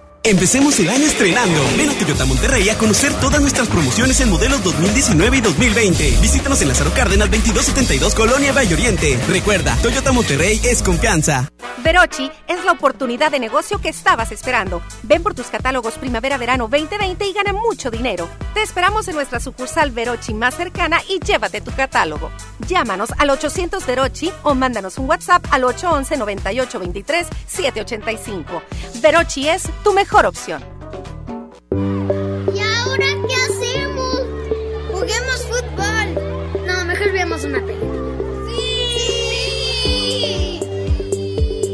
Empecemos el año estrenando. Ven a Toyota Monterrey a conocer todas nuestras promociones en modelos 2019 y 2020. Visítanos en Lázaro Cárdenas 2272 Colonia Valle Oriente. Recuerda, Toyota Monterrey es confianza. Verochi es la oportunidad de negocio que estabas esperando. Ven por tus catálogos Primavera-Verano 2020 y gana mucho dinero. Te esperamos en nuestra sucursal Verochi más cercana y llévate tu catálogo. Llámanos al 800 Verochi o mándanos un WhatsApp al 811-9823-785. Verochi es tu mejor opción. ¿Y ahora qué hacemos? Juguemos fútbol. No, mejor veamos una película.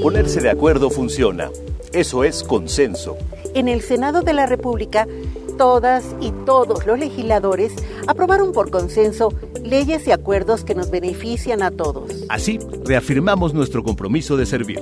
Ponerse de acuerdo funciona. Eso es consenso. En el Senado de la República, todas y todos los legisladores aprobaron por consenso leyes y acuerdos que nos benefician a todos. Así, reafirmamos nuestro compromiso de servir.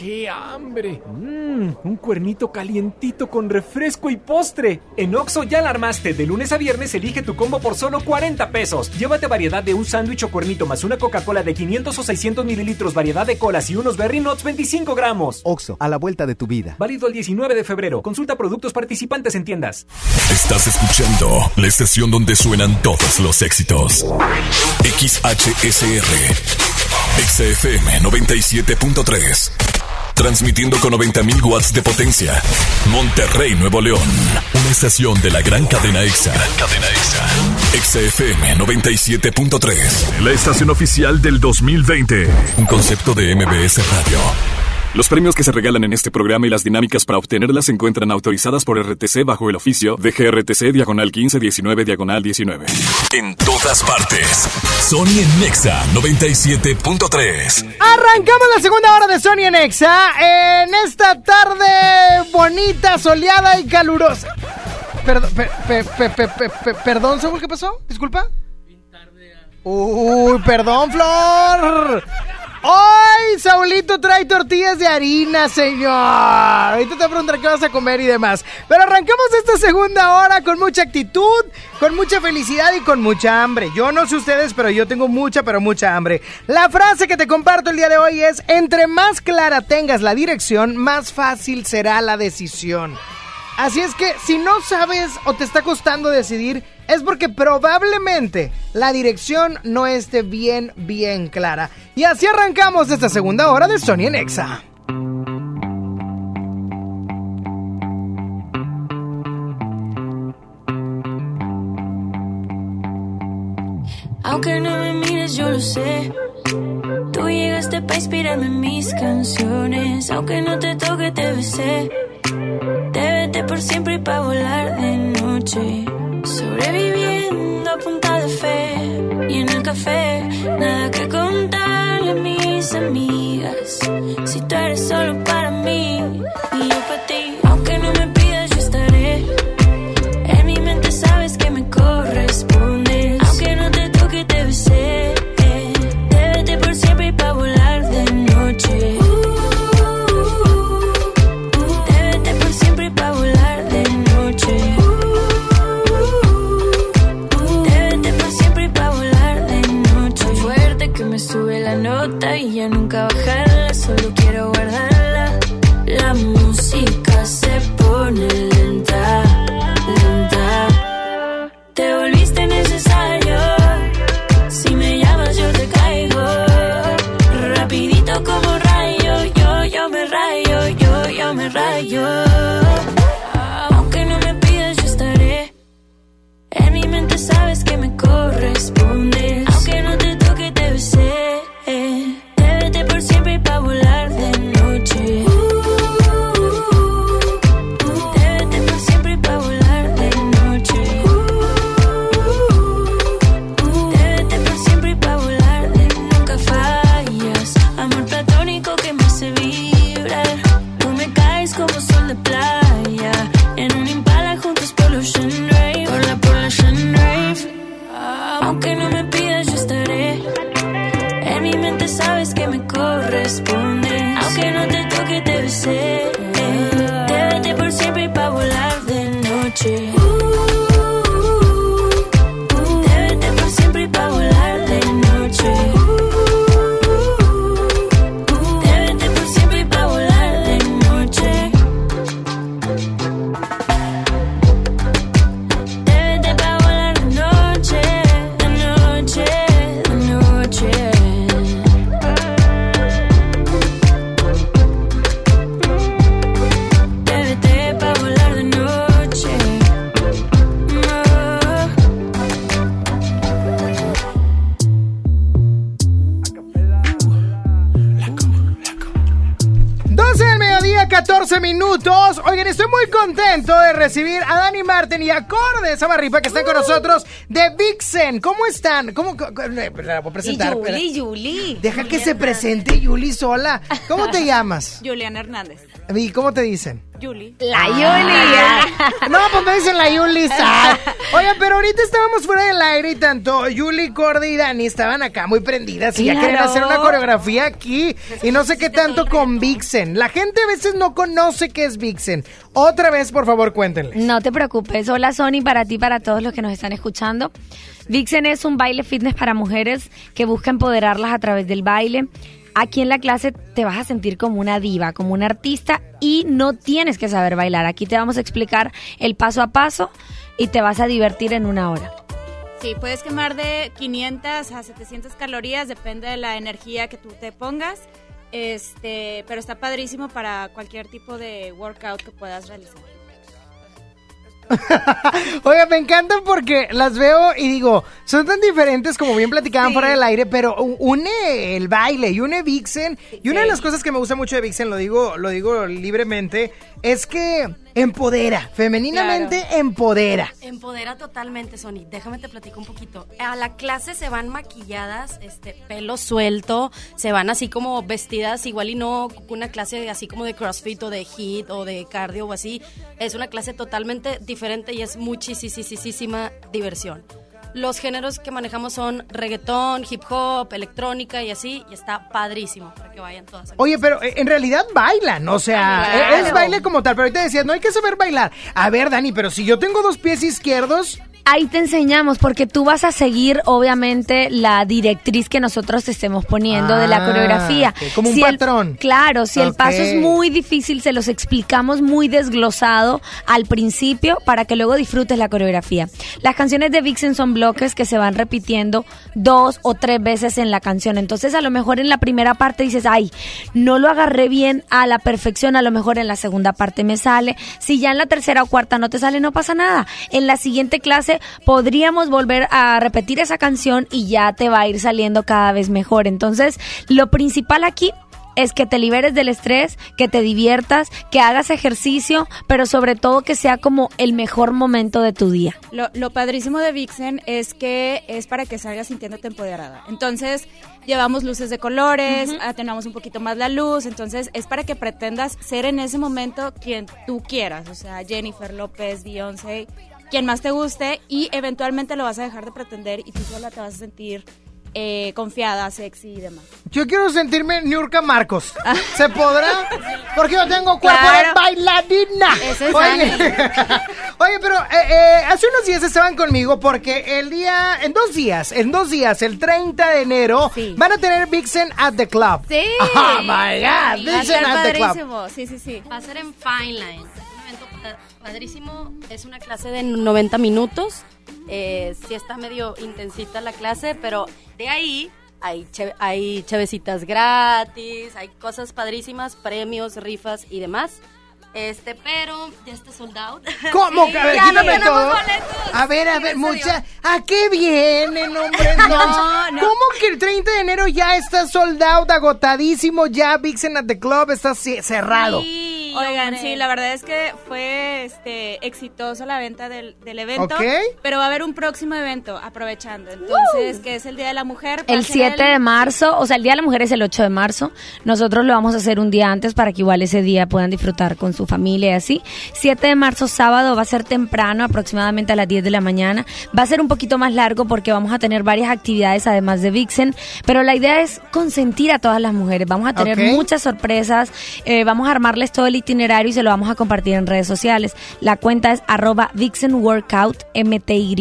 ¡Qué hambre! Mmm, un cuernito calientito con refresco y postre. En Oxo ya la armaste. De lunes a viernes elige tu combo por solo 40 pesos. Llévate variedad de un sándwich o cuernito más una Coca-Cola de 500 o 600 mililitros, variedad de colas y unos Berry Nuts 25 gramos. Oxo, a la vuelta de tu vida. Válido el 19 de febrero. Consulta productos participantes en tiendas. Estás escuchando la estación donde suenan todos los éxitos. XHSR. XFM 97.3. Transmitiendo con 90.000 watts de potencia. Monterrey, Nuevo León. Una estación de la gran cadena EXA. cadena EXA. EXA FM 97.3. La estación oficial del 2020. Un concepto de MBS Radio. Los premios que se regalan en este programa y las dinámicas para obtenerlas se encuentran autorizadas por RTC bajo el oficio de GRTC Diagonal 1519 Diagonal 19. En todas partes. Sony en Nexa 97.3. Arrancamos la segunda hora de Sony en Exa en esta tarde bonita, soleada y calurosa. Perdón, pe- pe- pe- pe- pe- pe- perdón, Saúl, ¿qué pasó? Disculpa. Uy, perdón, Flor. Hoy Saulito trae tortillas de harina, señor. Ahorita te voy a preguntar qué vas a comer y demás. Pero arrancamos esta segunda hora con mucha actitud, con mucha felicidad y con mucha hambre. Yo no sé ustedes, pero yo tengo mucha, pero mucha hambre. La frase que te comparto el día de hoy es, entre más clara tengas la dirección, más fácil será la decisión. Así es que si no sabes o te está costando decidir, es porque probablemente la dirección no esté bien, bien clara. Y así arrancamos esta segunda hora de Sony en Exa. Aunque no me mires, yo lo sé. Tú llegaste para inspirarme en mis canciones. Aunque no te toque, te besé. Por siempre y para volar de noche. Sobreviviendo a punta de fe. Y en el café, nada que contarle a mis amigas. Si tú eres solo para y a Corde Samarripa que están con nosotros de Vixen. ¿Cómo están? ¿Cómo? eh, La voy a presentar. Y Yuli. Yuli. Deja que se presente Yuli sola. ¿Cómo te llamas? Juliana Hernández. ¿Y cómo te dicen? Yuli. La No, pues me dicen la Yuli. Oigan, pero ahorita estábamos fuera del aire y tanto Yuli, Corde y Dani estaban acá muy prendidas y ya querían hacer una coreografía aquí. Y no sé qué tanto con Vixen. La gente a veces no conoce qué es Vixen. Otra vez, por favor, cuéntenle. No te preocupes. Hola Sony, para ti, para todos los que nos están escuchando. Vixen es un baile fitness para mujeres que busca empoderarlas a través del baile. Aquí en la clase te vas a sentir como una diva, como una artista y no tienes que saber bailar. Aquí te vamos a explicar el paso a paso y te vas a divertir en una hora. Sí, puedes quemar de 500 a 700 calorías, depende de la energía que tú te pongas. Este, pero está padrísimo para cualquier tipo de workout que puedas realizar. Oiga, me encantan porque las veo y digo, son tan diferentes como bien platicaban fuera del aire, pero une el baile y une Vixen. Y una de las cosas que me gusta mucho de Vixen, lo digo, lo digo libremente, es que empodera, femeninamente empodera. Empodera totalmente, Sony. Déjame te platico un poquito. A la clase se van maquilladas, este, pelo suelto, se van así como vestidas, igual y no una clase así como de CrossFit o de HIIT o de cardio o así. Es una clase totalmente diferente y es muchísima diversión. Los géneros que manejamos son reggaetón, hip hop, electrónica y así, y está padrísimo para que vayan todas. Oye, pero en realidad bailan, o sea, Claro. es baile como tal, pero ahorita decías, no hay que saber bailar. A ver, Dani, pero si yo tengo dos pies izquierdos, Ahí te enseñamos porque tú vas a seguir obviamente la directriz que nosotros te estemos poniendo de la Ah, coreografía. como un el- patrón. claro, si el paso es muy difícil, se los explicamos muy desglosado al principio para que luego disfrutes la coreografía. Las canciones de Vixen son bloques que se van repitiendo dos o tres veces en la canción. Entonces a lo mejor en la primera parte dices, ay, no lo agarré bien a la perfección, a lo mejor en la segunda parte me sale. Si ya en la tercera o cuarta no te sale, no pasa nada. En la siguiente clase podríamos volver a repetir esa canción y ya te va a ir saliendo cada vez mejor. Entonces, lo principal aquí es que te liberes del estrés, que te diviertas, que hagas ejercicio, pero sobre todo que sea como el mejor momento de tu día. Lo, lo padrísimo de Vixen es que es para que salgas sintiéndote empoderada. Entonces, llevamos luces de colores, atenuamos un poquito más la luz, entonces es para que pretendas ser en ese momento quien tú quieras, o sea, Jennifer López, Beyoncé, quien más te guste y eventualmente lo vas a dejar de pretender y tú sola te vas a sentir eh, confiada, sexy y demás. yo quiero sentirme Niurka Marcos. ¿Se podrá? Porque yo tengo cuerpo Claro. de bailarina. Es Oye. Oye, pero eh, eh, hace unos días estaban conmigo porque el día, en dos días, en dos días, el 30 de enero, van a tener Vixen at the Club. Sí. Oh my God, Vixen at the Club. sí, sí, sí. Va a ser en Fine Line. Padrísimo. Es una clase de 90 minutos. Eh, sí está medio intensita la clase, pero de ahí hay, che- hay chevecitas gratis, hay cosas padrísimas, premios, rifas y demás. Este, pero ya está sold out. ¿Cómo? Sí, a ver, no quítame todo. boletos. A ver, a Sí, ver, en serio. mucha. ¿A qué vienen, hombre? No, No, no. ¿Cómo que el 30 de enero ya está sold out, agotadísimo? Ya Vixen at the Club está ce- Oigan, sí, la verdad es que fue este exitoso la venta del, del evento, Ok. pero va a haber un próximo evento aprovechando. Entonces, que es el Día de la Mujer. El ser 7 de marzo, o sea, el Día de la Mujer es el 8 de marzo. Nosotros lo vamos a hacer un día antes para que igual ese día puedan disfrutar con su familia y así. 7 de marzo, sábado, va a ser temprano, aproximadamente a las 10 de la mañana. Va a ser un poquito más largo porque vamos a tener varias actividades además de Vixen, pero la idea es consentir a todas las mujeres. Vamos a tener muchas sorpresas, eh, vamos a armarles todo el itinerario y se lo vamos a compartir en redes sociales. La cuenta es arroba Vixen Workout MTY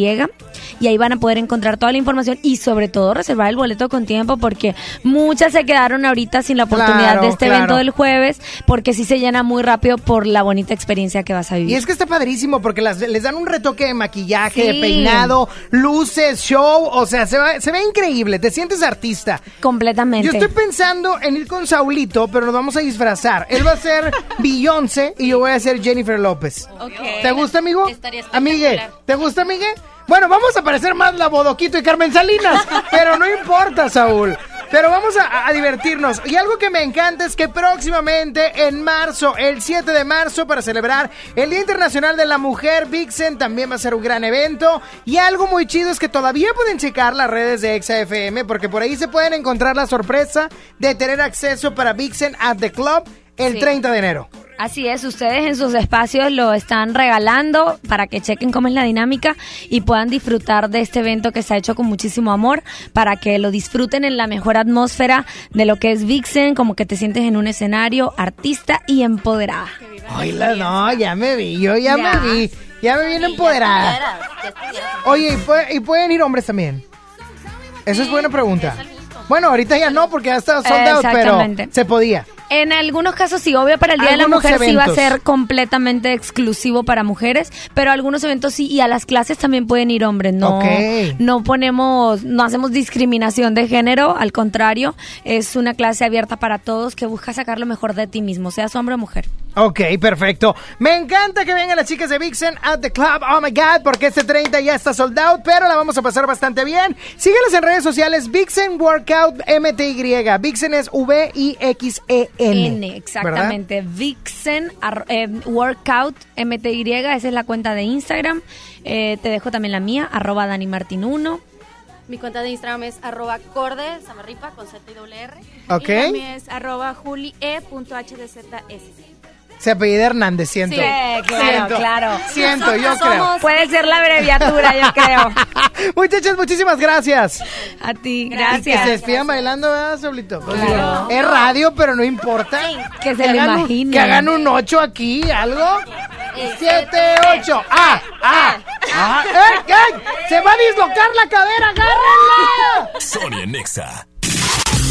y ahí van a poder encontrar toda la información y sobre todo reservar el boleto con tiempo porque muchas se quedaron ahorita sin la oportunidad Claro, de este claro. evento del jueves porque sí se llena muy rápido por la bonita experiencia que vas a vivir. Y es que está padrísimo porque las- les dan un retoque de maquillaje, de peinado, luces, show, o sea, se, va- se ve increíble, te sientes artista. Completamente. Yo estoy pensando en ir con Saulito, pero nos vamos a disfrazar. Él va a ser Beyoncé y yo voy a ser Jennifer López. ¿Te gusta, amigo? Amigue, ¿te gusta, amigue? Bueno, vamos a parecer más la Bodoquito y Carmen Salinas, pero no importa, Saúl. Pero vamos a, a divertirnos. Y algo que me encanta es que próximamente en marzo, el 7 de marzo, para celebrar el Día Internacional de la Mujer, Vixen también va a ser un gran evento. Y algo muy chido es que todavía pueden checar las redes de ExaFM porque por ahí se pueden encontrar la sorpresa de tener acceso para Vixen at the Club el Sí. 30 de enero. Así es, ustedes en sus espacios lo están regalando para que chequen cómo es la dinámica y puedan disfrutar de este evento que se ha hecho con muchísimo amor, para que lo disfruten en la mejor atmósfera de lo que es Vixen, como que te sientes en un escenario artista y empoderada. No, ya me vi, yo ya, Ya. me vi. Ya me vi empoderada. Oye, ¿y, pue- y pueden ir hombres también? Esa es buena pregunta. Bueno, ahorita ya no, porque ya está sold out, pero se podía. En algunos casos sí, obvio para el Día de la Mujer sí va a ser completamente exclusivo para mujeres, pero algunos eventos sí y a las clases también pueden ir hombres. No, Ok. no ponemos, no hacemos discriminación de género, al contrario, es una clase abierta para todos que busca sacar lo mejor de ti mismo, seas hombre o mujer. Ok, perfecto. Me encanta que vengan las chicas de Vixen at the Club. Oh my God, porque este 30 ya está sold out, pero la vamos a pasar bastante bien. Síguenos en redes sociales, Vixen Workout MTY. Vixen es V-I-X-E-N. N, exactamente. Vixen arro- eh, Workout MTY, esa es la cuenta de Instagram. Eh, te dejo también la mía, arroba Dani Martín 1. Mi cuenta de Instagram es arroba corde samarripa con Z y doble R. Ok. Y la mía es arroba julie.hdzs. Se apellida Hernández, siento. Sí, claro, Siento, claro. Siento, yo creo. Puede ser la abreviatura, yo creo. Muchachos, muchísimas gracias. A ti, Y que gracias. se despidan bailando, ¿verdad, Sablito? Pues Claro. Es radio, pero no importa. Que se lo un- imaginen. Que hagan un 8 aquí, algo. 7, 8. ¡Ah! ¡Ah! ¡Ah! ¡Ey! ey! ¡Se va a dislocar la cadera! ¡Agárrenla! Sonia Nexa.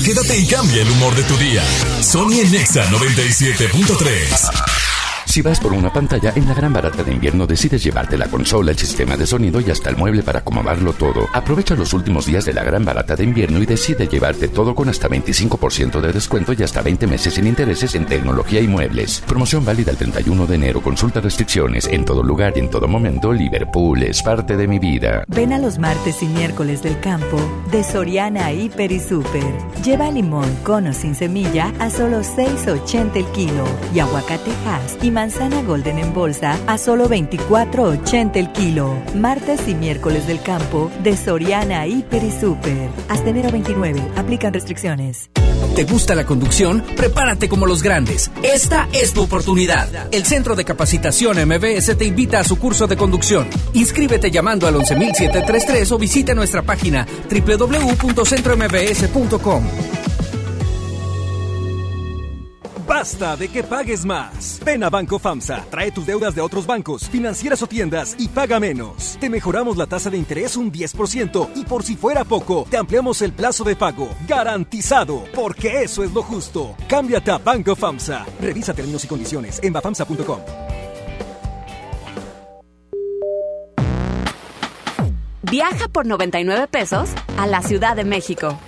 Quédate y cambia el humor de tu día. Sonia Nexa 97.3. Si vas por una pantalla, en la gran barata de invierno decides llevarte la consola, el sistema de sonido y hasta el mueble para acomodarlo todo. Aprovecha los últimos días de la gran barata de invierno y decide llevarte todo con hasta 25% de descuento y hasta 20 meses sin intereses en tecnología y muebles. Promoción válida el 31 de enero. Consulta restricciones. En todo lugar y en todo momento, Liverpool es parte de mi vida. Ven a los martes y miércoles del campo de Soriana Hiper y Super. Lleva limón con o sin semilla a solo 6.80 el kilo y aguacate Hass y manzana Golden en bolsa a solo 24.80 el kilo. Martes y miércoles del campo de Soriana Hiper y Super. Hasta enero 29. Aplican restricciones. ¿Te gusta la conducción? Prepárate como los grandes. Esta es tu oportunidad. El Centro de Capacitación MBS te invita a su curso de conducción. Inscríbete llamando al 11733 o visita nuestra página www.centrombs.com. Basta de que pagues más. Ven a Banco FAMSA, trae tus deudas de otros bancos, financieras o tiendas y paga menos. Te mejoramos la tasa de interés un 10% y por si fuera poco, te ampliamos el plazo de pago. Garantizado, porque eso es lo justo. Cámbiate a Banco FAMSA. Revisa términos y condiciones en bafamsa.com. Viaja por 99 pesos a la Ciudad de México.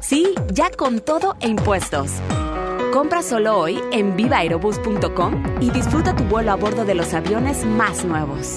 Sí, ya con todo e impuestos. Compra solo hoy en vivaerobus.com y disfruta tu vuelo a bordo de los aviones más nuevos.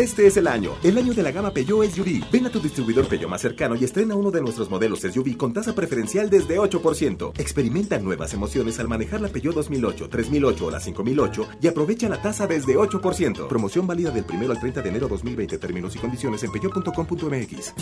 Este es el año, el año de la gama Peugeot SUV. Ven a tu distribuidor Peugeot más cercano y estrena uno de nuestros modelos SUV con tasa preferencial desde 8%. Experimenta nuevas emociones al manejar la Peugeot 2008, 3008 o la 5008 y aprovecha la tasa desde 8%. Promoción válida del 1 al 30 de enero 2020. Términos y condiciones en peugeot.com.mx.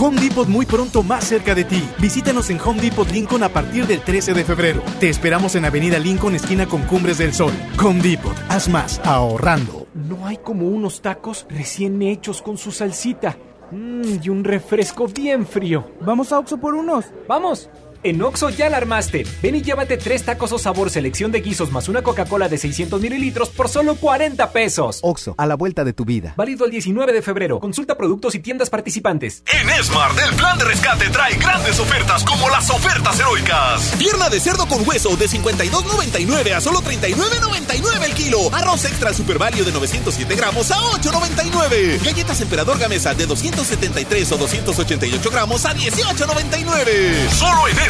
Home Depot muy pronto más cerca de ti. Visítanos en Home Depot Lincoln a partir del 13 de febrero. Te esperamos en Avenida Lincoln, esquina con Cumbres del Sol. Home Depot, haz más ahorrando. No hay como unos tacos recién hechos con su salsita. Mm, y un refresco bien frío. Vamos a Oxo por unos. ¡Vamos! En Oxo ya la armaste. Ven y llévate tres tacos o sabor selección de guisos más una Coca-Cola de 600 mililitros por solo 40 pesos. Oxo, a la vuelta de tu vida. Válido el 19 de febrero. Consulta productos y tiendas participantes. En Smart, el plan de rescate trae grandes ofertas como las ofertas heroicas. Pierna de cerdo con hueso de 52.99 a solo 39.99 el kilo. Arroz extra super valio de 907 gramos a 8.99. Galletas emperador gamesa de 273 o 288 gramos a 18.99. Solo en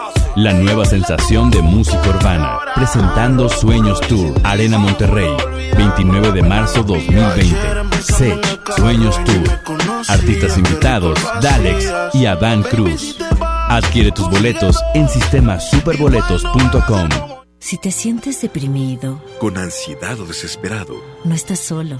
la nueva sensación de música urbana, presentando Sueños Tour, Arena Monterrey, 29 de marzo 2020. Sage, Sueños Tour, artistas invitados, Dalex y Adán Cruz. Adquiere tus boletos en sistemasuperboletos.com. Si te sientes deprimido, Con ansiedad o desesperado, no estás solo.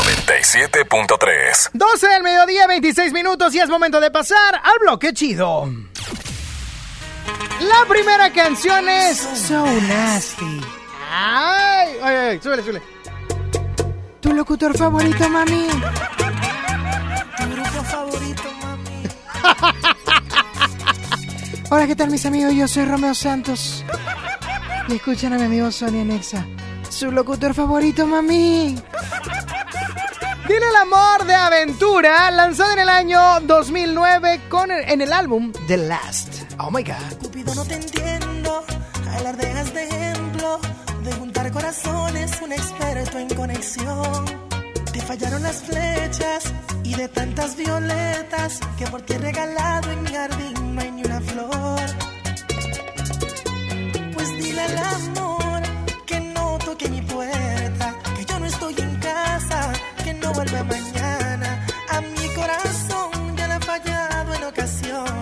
97.3. 12 del mediodía, 26 minutos y es momento de pasar al bloque chido. La primera canción es So Nasty. Ay, ay, ay, súbele, súbele. Tu locutor favorito, mami. Tu grupo favorito, mami. Hola, ¿qué tal mis amigos? Yo soy Romeo Santos. Y escuchan a mi amigo Sonia Nexa. Su locutor favorito, mami. Dile el amor de aventura, lanzado en el año 2009 con el- en el álbum The Last. Oh my god. Cupido, no te entiendo. Alardeas de ejemplo de juntar corazones, un experto en conexión. Te fallaron las flechas y de tantas violetas que por ti he regalado en mi jardín no hay ni una flor. Pues dile al amor vuelve mañana. A mi corazón ya le ha fallado en ocasiones.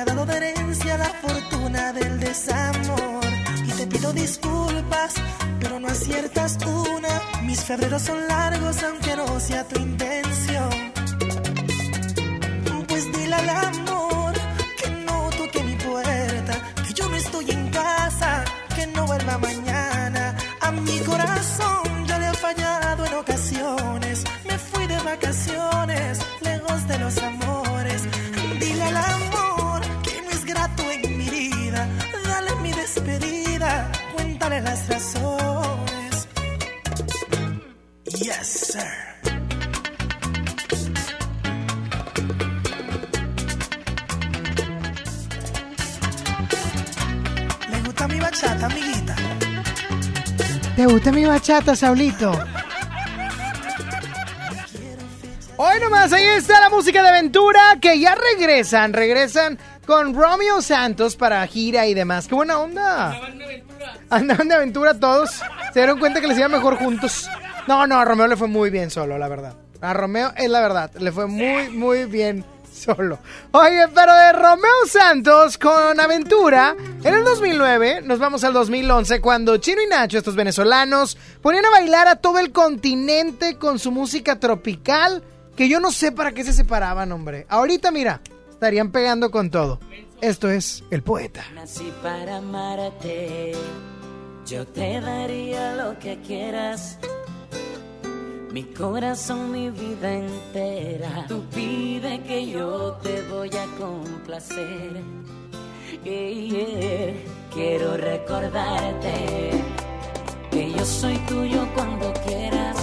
Ha dado de herencia la fortuna del desamor. Y te pido disculpas, pero no aciertas una. Mis febreros son largos aunque no sea tu intención. Pues dile al amor que no toque mi puerta, que yo no estoy en casa, que no vuelva mañana. A mi corazón gusta mi bachata, Saulito? Hoy nomás, ahí está la música de aventura que ya regresan, regresan con Romeo Santos para gira y demás. ¡Qué buena onda! Andaban de aventura todos. Se dieron cuenta que les iba mejor juntos. No, no, a Romeo le fue muy bien solo, la verdad. A Romeo es la verdad, le fue muy, muy bien Solo. Oye, pero de Romeo Santos con Aventura, en el 2009, nos vamos al 2011, cuando Chino y Nacho, estos venezolanos, ponían a bailar a todo el continente con su música tropical, que yo no sé para qué se separaban, hombre. Ahorita, mira, estarían pegando con todo. Esto es El Poeta. Nací para amarte, yo te daría lo que quieras. Mi corazón, mi vida entera. Tú pide que yo te voy a complacer. Yeah. Quiero recordarte que yo soy tuyo cuando quieras.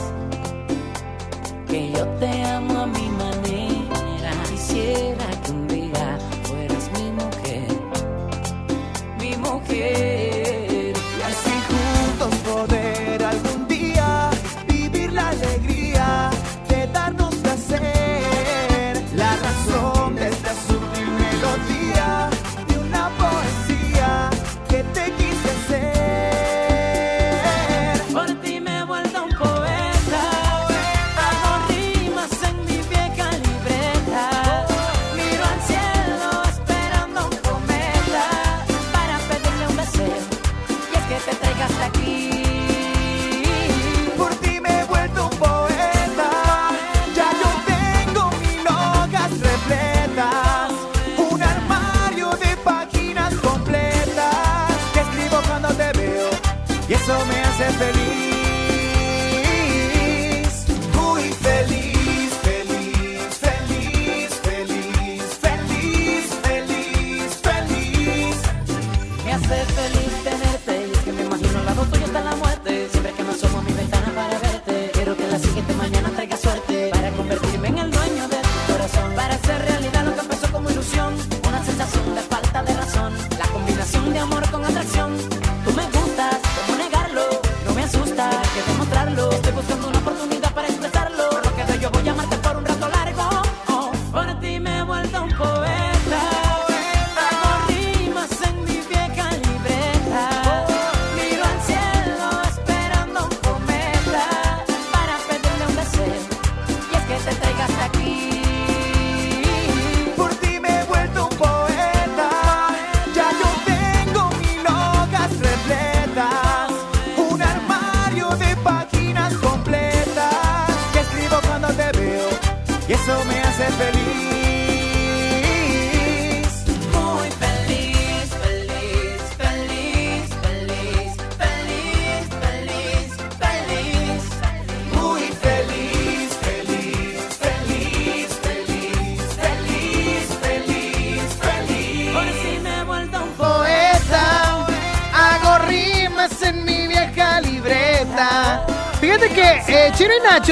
Que yo te amo a mi manera. Quisiera que un día fueras mi mujer. Mi mujer.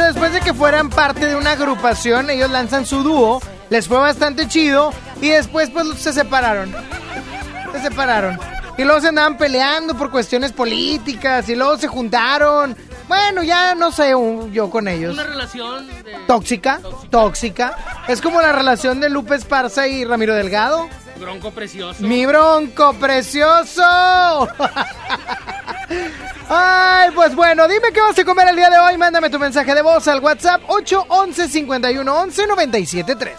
Después de que fueran parte de una agrupación, ellos lanzan su dúo, les fue bastante chido y después pues se separaron. Se separaron. Y luego se andaban peleando por cuestiones políticas y luego se juntaron. Bueno, ya no sé un- yo con ellos. Una relación de... Tóxica, tóxica. Es como la relación de Lupe Esparza y Ramiro Delgado. Bronco precioso. Mi bronco precioso. Pues bueno, dime qué vas a comer el día de hoy. Mándame tu mensaje de voz al WhatsApp 811 5111 973.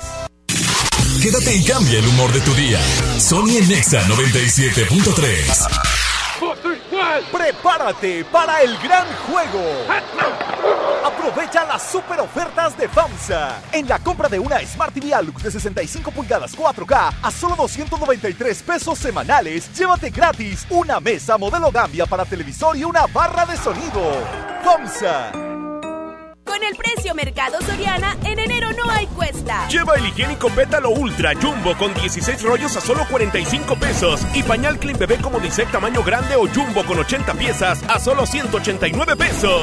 Quédate y cambia el humor de tu día. Sony en Nexa 97.3. Prepárate para el gran juego. Aprovecha las super ofertas de FAMSA. En la compra de una Smart TV Alux de 65 pulgadas 4K a solo 293 pesos semanales, llévate gratis una mesa modelo Gambia para televisor y una barra de sonido. FAMSA. Con el precio Mercado Soriana, en enero no hay cuesta. Lleva el higiénico Pétalo Ultra Jumbo con 16 rollos a solo 45 pesos y pañal Clean Bebé como dice tamaño grande o Jumbo con 80 piezas a solo 189 pesos.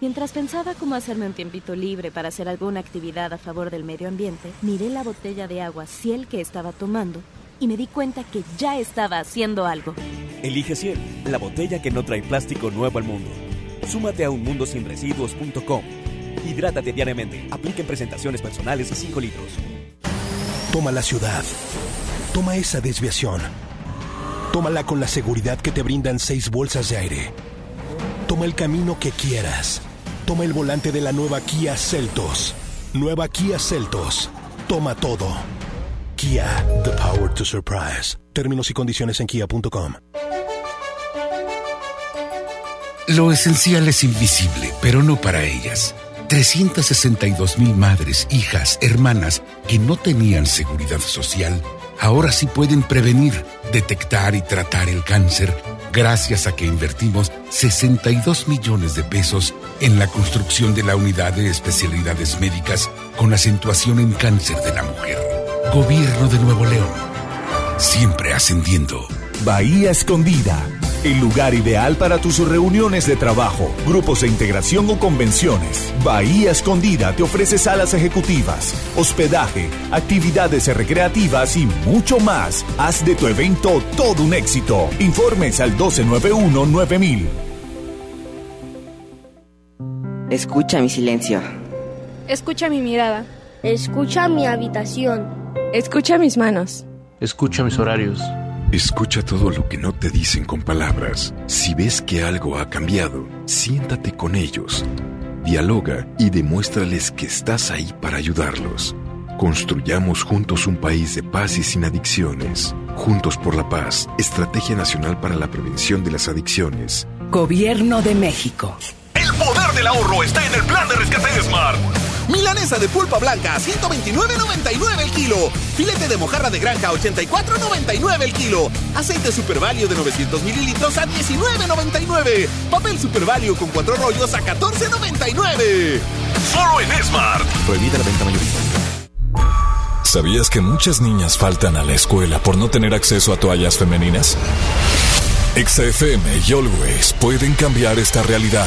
Mientras pensaba cómo hacerme un tiempito libre para hacer alguna actividad a favor del medio ambiente, miré la botella de agua Ciel que estaba tomando y me di cuenta que ya estaba haciendo algo. Elige Ciel, la botella que no trae plástico nuevo al mundo. Súmate a unmundosinresiduos.com. Hidrátate diariamente. Apliquen presentaciones personales y 5 litros. Toma la ciudad. Toma esa desviación. Tómala con la seguridad que te brindan seis bolsas de aire. Toma el camino que quieras. Toma el volante de la nueva Kia Celtos. Nueva Kia Celtos. Toma todo. Kia, the power to surprise. Términos y condiciones en kia.com. Lo esencial es invisible, pero no para ellas. 362 mil madres, hijas, hermanas que no tenían seguridad social, ahora sí pueden prevenir, detectar y tratar el cáncer gracias a que invertimos 62 millones de pesos en la construcción de la unidad de especialidades médicas con acentuación en cáncer de la mujer. Gobierno de Nuevo León. Siempre ascendiendo. Bahía Escondida. El lugar ideal para tus reuniones de trabajo, grupos de integración o convenciones. Bahía Escondida te ofrece salas ejecutivas, hospedaje, actividades recreativas y mucho más. Haz de tu evento todo un éxito. Informes al 1291-9000. Escucha mi silencio. Escucha mi mirada. Escucha mi habitación. Escucha mis manos. Escucha mis horarios. Escucha todo lo que no te dicen con palabras. Si ves que algo ha cambiado, siéntate con ellos. Dialoga y demuéstrales que estás ahí para ayudarlos. Construyamos juntos un país de paz y sin adicciones. Juntos por la paz, Estrategia Nacional para la Prevención de las Adicciones. Gobierno de México. El poder del ahorro está en el plan de rescate de Smart. Milanesa de pulpa blanca a 129.99 el kilo. Filete de mojarra de granja a 84.99 el kilo. Aceite Super Value de 900 mililitros a 19.99. Papel Super Value con cuatro rollos a 14.99. Solo en Smart. Prohibida la venta mayorista. ¿Sabías que muchas niñas faltan a la escuela por no tener acceso a toallas femeninas? XFM y Always pueden cambiar esta realidad.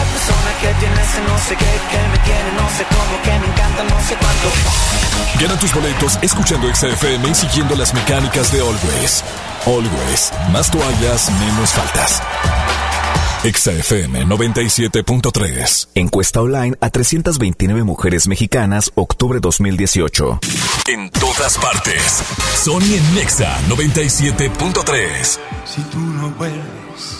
Eres la persona que tiene ese no sé qué, que me tiene no sé cómo, que me encanta no sé cuánto. Gana tus boletos escuchando XFM y siguiendo las mecánicas de Always. Always, más toallas, menos faltas. XFM 97.3. Encuesta online a 329 mujeres mexicanas, octubre 2018. En todas partes. Sony en Nexa 97.3. Si tú no vuelves,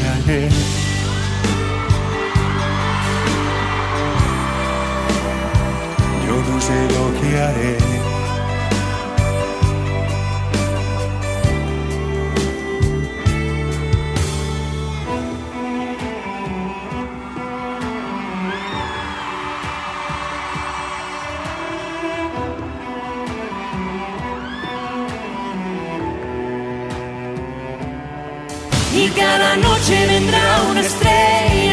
Yo no sé lo que haré.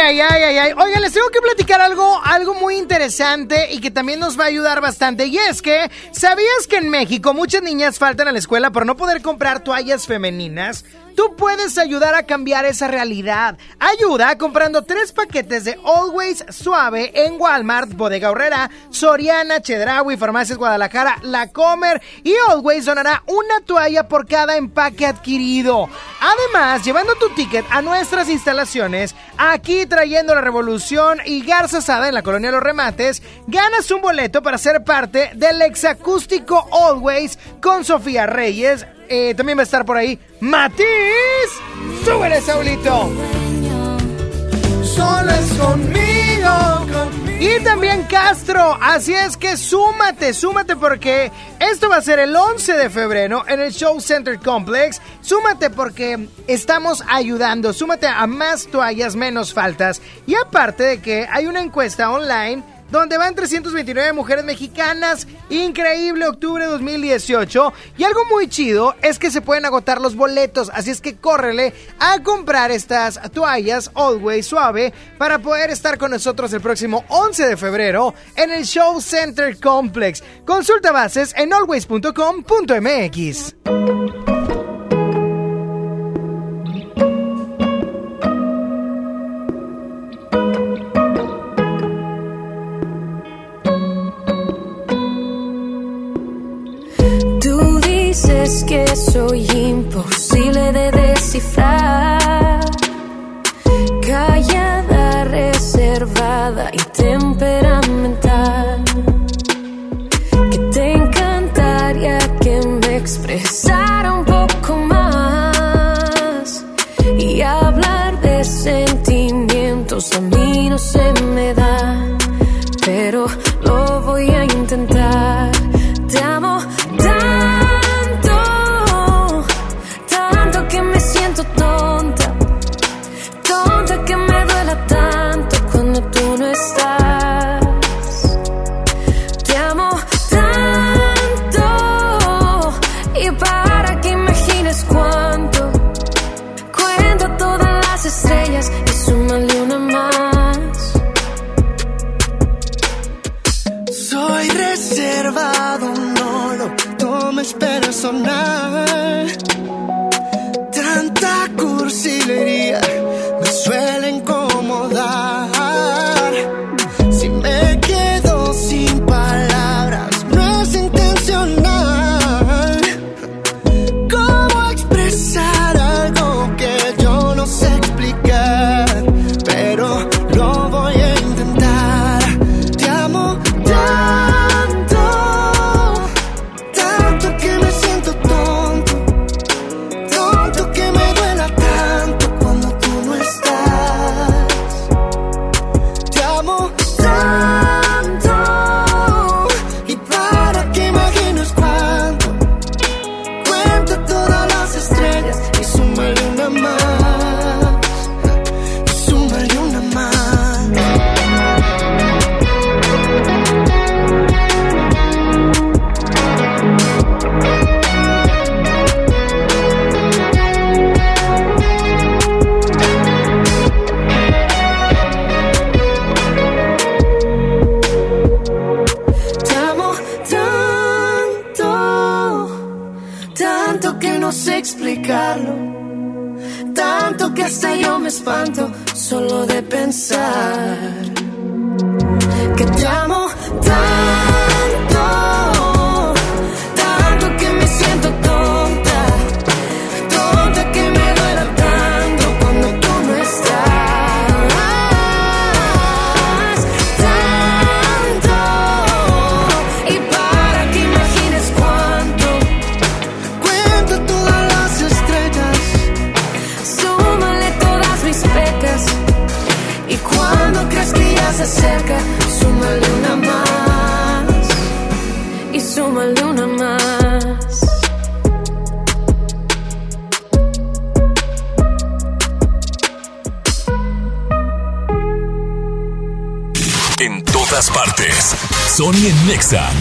Ay. Oigan, les tengo que platicar algo, algo muy interesante y que también nos va a ayudar bastante. Y es que, ¿sabías que en México muchas niñas faltan a la escuela por no poder comprar toallas femeninas? Tú puedes ayudar a cambiar esa realidad. Ayuda comprando tres paquetes de Always Suave en Walmart, Bodega Horrera, Soriana, Chedraui, Farmacias Guadalajara, La Comer y Always donará una toalla por cada empaque adquirido. Además, llevando tu ticket a nuestras instalaciones, aquí trayendo la revolución y Garza Asada en la colonia Los Remates, ganas un boleto para ser parte del exacústico Always con Sofía Reyes. Eh, también va a estar por ahí Matiz. ¡Súbele, Saulito! Solo es conmigo, Y también Castro, así es que súmate, súmate porque esto va a ser el 11 de febrero en el Show Center Complex. Súmate porque estamos ayudando, súmate a más toallas, menos faltas. Y aparte de que hay una encuesta online donde van 329 mujeres mexicanas. Increíble octubre de 2018. Y algo muy chido es que se pueden agotar los boletos. Así es que córrele a comprar estas toallas Always Suave para poder estar con nosotros el próximo 11 de febrero en el Show Center Complex. Consulta bases en always.com.mx. dices que soy imposible de descifrar. Callada, reservada y temperamental. Que te encantaría que me expresara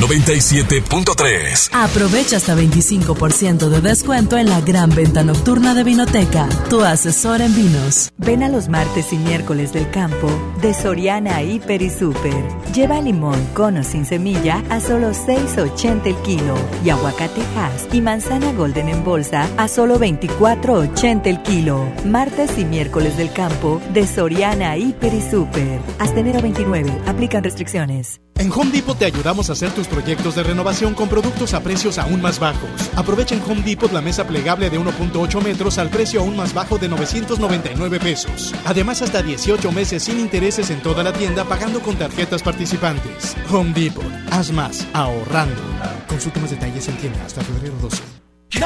97.3. Aprovecha hasta 25% de descuento en la gran venta nocturna de Vinoteca, tu asesor en vinos. Ven a los martes y miércoles del campo de Soriana Hiper y Super. Lleva limón cono sin semilla a solo 6.80 el kilo y aguacate Hass y manzana Golden en bolsa a solo 24.80 el kilo. Martes y miércoles del campo de Soriana Hiper y Super. Hasta enero 29. Aplican restricciones. En Home Depot te ayudamos a hacer tus proyectos de renovación con productos a precios aún más bajos. Aprovecha en Home Depot la mesa plegable de 1.8 metros al precio aún más bajo de 999 pesos. Además, hasta 18 meses sin intereses en toda la tienda pagando con tarjetas participantes. Home Depot. Haz más ahorrando. Consulta más detalles en tienda hasta febrero 12.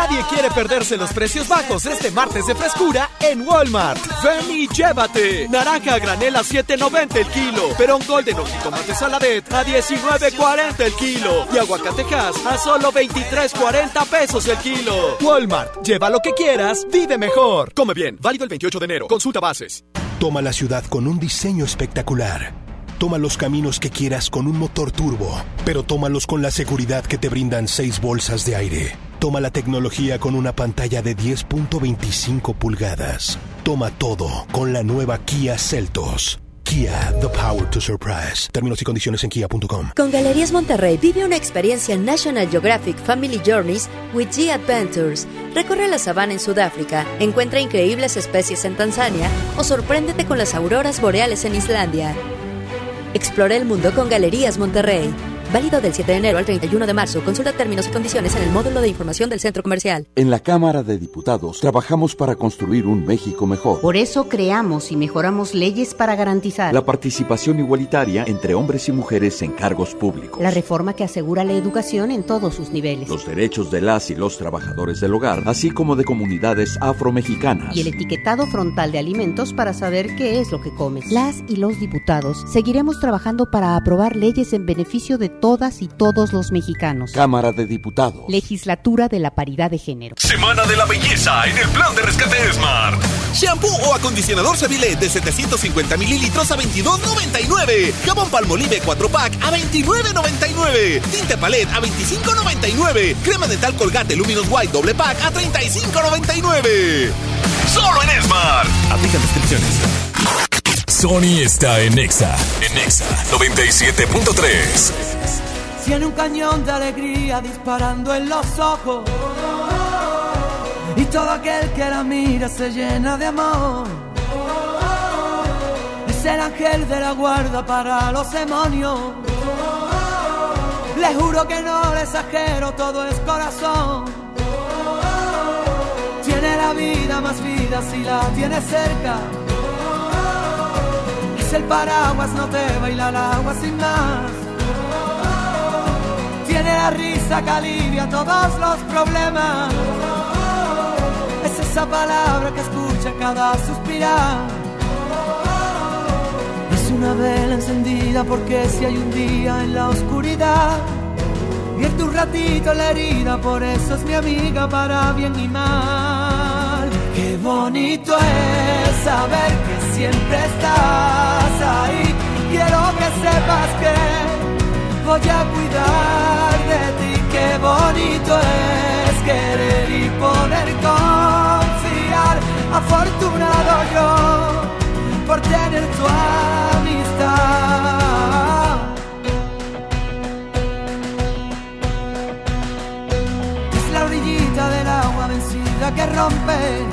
Nadie quiere perderse los precios bajos este martes de frescura en Walmart. Ven y llévate. Naranja a granel a 7.90 el kilo. Perón Golden o jitomate saladet a 19.40 el kilo. Y aguacatejas a solo 23.40 pesos el kilo. Walmart. Lleva lo que quieras, vive mejor. Come bien. Válido el 28 de enero. Consulta bases. Toma la ciudad con un diseño espectacular. Toma los caminos que quieras con un motor turbo, pero tómalos con la seguridad que te brindan seis bolsas de aire. Toma la tecnología con una pantalla de 10.25 pulgadas. Toma todo con la nueva Kia Celtos. Kia, the power to surprise. Términos y condiciones en kia.com. Con Galerías Monterrey vive una experiencia National Geographic Family Journeys with G Adventures. Recorre la sabana en Sudáfrica, encuentra increíbles especies en Tanzania o sorpréndete con las auroras boreales en Islandia. Explora el mundo con Galerías Monterrey. Válido del 7 de enero al 31 de marzo. Consulta términos y condiciones en el módulo de información del centro comercial. En la Cámara de Diputados trabajamos para construir un México mejor. Por eso creamos y mejoramos leyes para garantizar la participación igualitaria entre hombres y mujeres en cargos públicos. La reforma que asegura la educación en todos sus niveles. Los derechos de las y los trabajadores del hogar, así como de comunidades afromexicanas. Y el etiquetado frontal de alimentos para saber qué es lo que comes. Las y los diputados seguiremos trabajando para aprobar leyes en beneficio de todas y todos los mexicanos. Cámara de Diputados. Legislatura de la Paridad de Género. Semana de la Belleza en el plan de rescate Smart. Shampoo o acondicionador Seville de 750 mililitros a 22.99. Jabón Palmolive 4 pack a 29.99. Tinte Palet a 25.99. Crema dental Colgate Luminous White doble pack a 35.99. Solo en Smart. Aplican descripciones. Sony está en Nexa. En Nexa 97.3. Tiene un cañón de alegría disparando en los ojos. Y todo aquel que la mira se llena de amor. Es el ángel de la guarda para los demonios. Le juro que no le exagero, todo es corazón. Tiene la vida más vida si la tiene cerca. El paraguas, no te baila el agua sin más. Tiene la risa que alivia todos los problemas. Es esa palabra que escucha cada suspirar. Es una vela encendida porque si hay un día en la oscuridad, vierte un ratito la herida, por eso es mi amiga para bien y mal. Bonito es saber que siempre estás ahí. Quiero que sepas que voy a cuidar de ti. Qué bonito es querer y poder confiar. Afortunado yo por tener tu amistad. Es la orillita del agua vencida que rompe.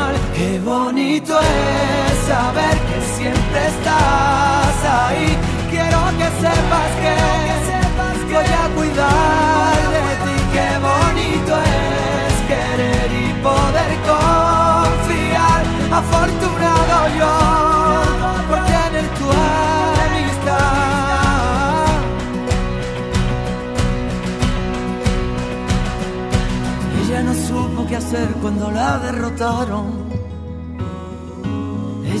Qué bonito es saber que siempre estás ahí. Quiero que sepas que, voy a cuidar de ti. Qué bonito es querer y poder confiar. Afortunado yo por tener tu amistad. Ella no supo qué hacer cuando la derrotaron.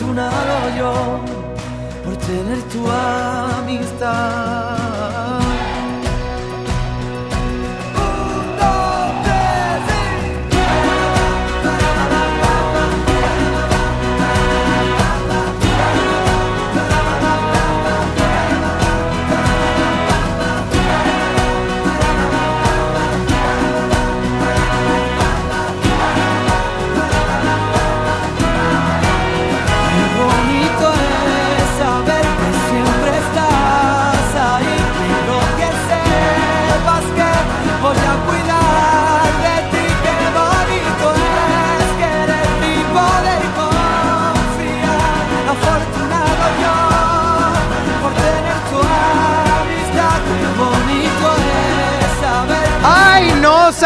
Afortunado yo por tener tu amistad.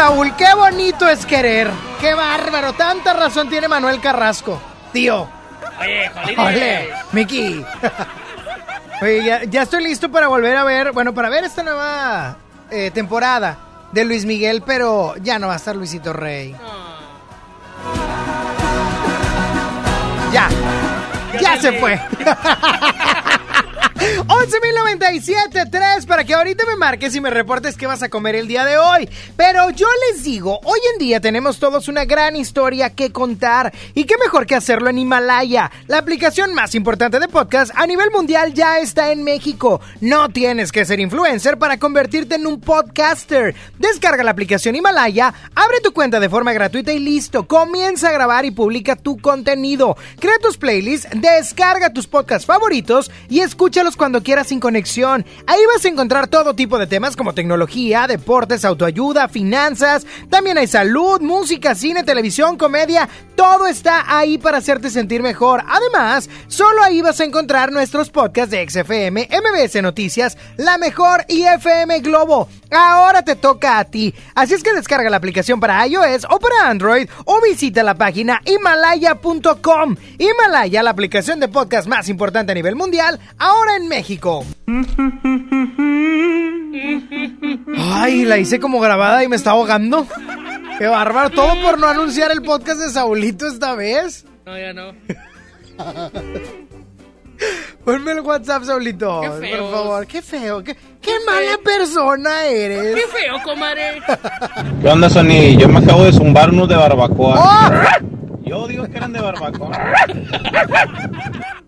No, Saúl, qué bonito es querer. Qué bárbaro. Tanta razón tiene Manuel Carrasco. Tío. Oye, Ole, Jolines. Miki. Oye, ya, ya estoy listo para volver a ver, bueno, para ver esta nueva eh, temporada de Luis Miguel, pero ya no va a estar Luisito Rey. Ya, ya se fue. 11.097.3 para que ahorita me marques y me reportes qué vas a comer el día de hoy. Pero yo les digo, hoy en día tenemos todos una gran historia que contar. Y qué mejor que hacerlo en Himalaya. La aplicación más importante de podcast a nivel mundial ya está en México. No tienes que ser influencer para convertirte en un podcaster. Descarga la aplicación Himalaya, abre tu cuenta de forma gratuita y listo. Comienza a grabar y publica tu contenido. Crea tus playlists, descarga tus podcasts favoritos y escúchalos cuando quieras sin conexión. Ahí vas a encontrar todo tipo de temas como tecnología, deportes, autoayuda, finanzas. También hay salud, música, cine, televisión, comedia. Todo está ahí para hacerte sentir mejor. Además, solo ahí vas a encontrar nuestros podcasts de XFM, MBS Noticias, La Mejor y FM Globo. Ahora te toca a ti. Así es que descarga la aplicación para iOS o para Android o visita la página himalaya.com. Himalaya, la aplicación de podcast más importante a nivel mundial, ahora en México. Ay, la hice como grabada y me está ahogando. Qué bárbaro. Todo por no anunciar el podcast de Saulito esta vez. No, ya no. Ponme el WhatsApp, Saulito. Qué feo. Por favor. Qué feo. Qué, qué mala persona eres. Qué feo, comadre. ¿Qué onda, Sony? Yo me acabo de zumbar unos de barbacoa. ¡Oh! Yo digo que eran de barbacoa.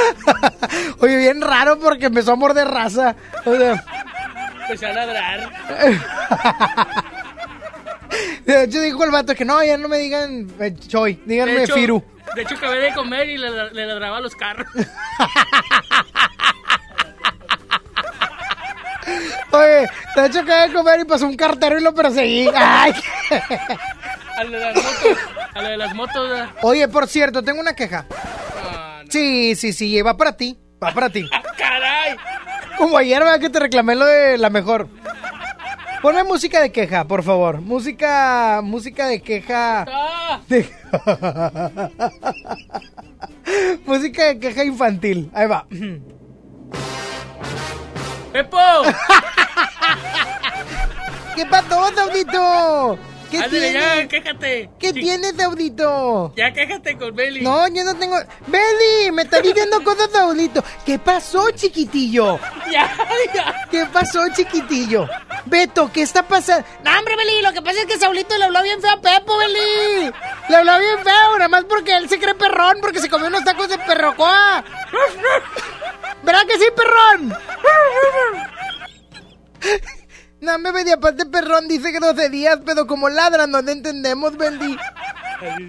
Oye, bien raro porque empezó a morder raza. O sea, Empecé a ladrar. de hecho dijo el vato que no, ya no me digan eh, Choy, díganme De hecho- Firu. De hecho, acabé de comer y le, le ladraba a los carros. Oye, de hecho acabé de comer y pasó un cartero y lo perseguí. Ay. A lo de las motos. A lo de las motos. Oye, por cierto, tengo una queja. Sí, sí, sí, va para ti. Va para ti. ¡Caray! Como ayer, ¿verdad? Que te reclamé lo de la mejor. Ponme música de queja, por favor. Música, música de queja. ¡Ah! de- música de queja infantil. Ahí va. ¡Pepo! ¿Qué pasó, Saudito? ¿Qué Ándale, ya, quéjate. ¿Qué tienes, Saudito? Ya quéjate con Belly. No, yo no tengo. Beli, me está diciendo cosas, Saudito. ¿Qué pasó, chiquitillo? Ya, ya. ¿Qué pasó, chiquitillo? Beto, ¿qué está pasando? No, hombre, Beli, lo que pasa es que Saulito le habló bien feo a Pepo, Beli. Le habló bien feo, nada más porque él se cree perrón, porque se comió unos tacos de perrocoa. ¿Verdad que sí, perrón? No, me Beli, aparte perrón dice groserías, pero como ladran no le entendemos, Beli.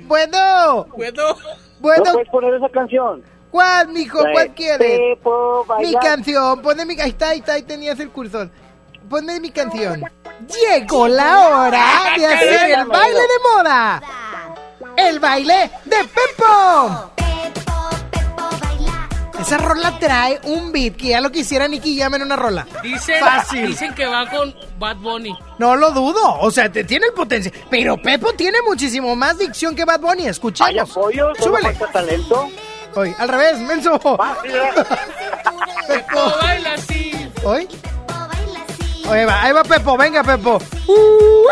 Bueno. ¿Puedo? Bueno. ¿No puedes poner esa canción? ¿Cuál, mijo? ¿Cuál Pues, quieres? Pepo, Mi canción, ponme mi... Ahí está, ahí está, ahí tenías el cursor. Ponme mi canción. Llegó la hora de hacer el baile de moda. El baile de Pepo. Esa rola trae un beat que ya lo quisiera Nicky Jam en una rola. Dicen, Fácil. dicen que va con Bad Bunny. No lo dudo. O sea, te tiene el potencial. Pero Pepo tiene muchísimo más dicción que Bad Bunny. Escuchemos. Súbele. talento? Hoy, al revés, menso. Pepo baila así. ¿Hoy? Oye, va, ahí va Pepo, venga Pepo. Uh,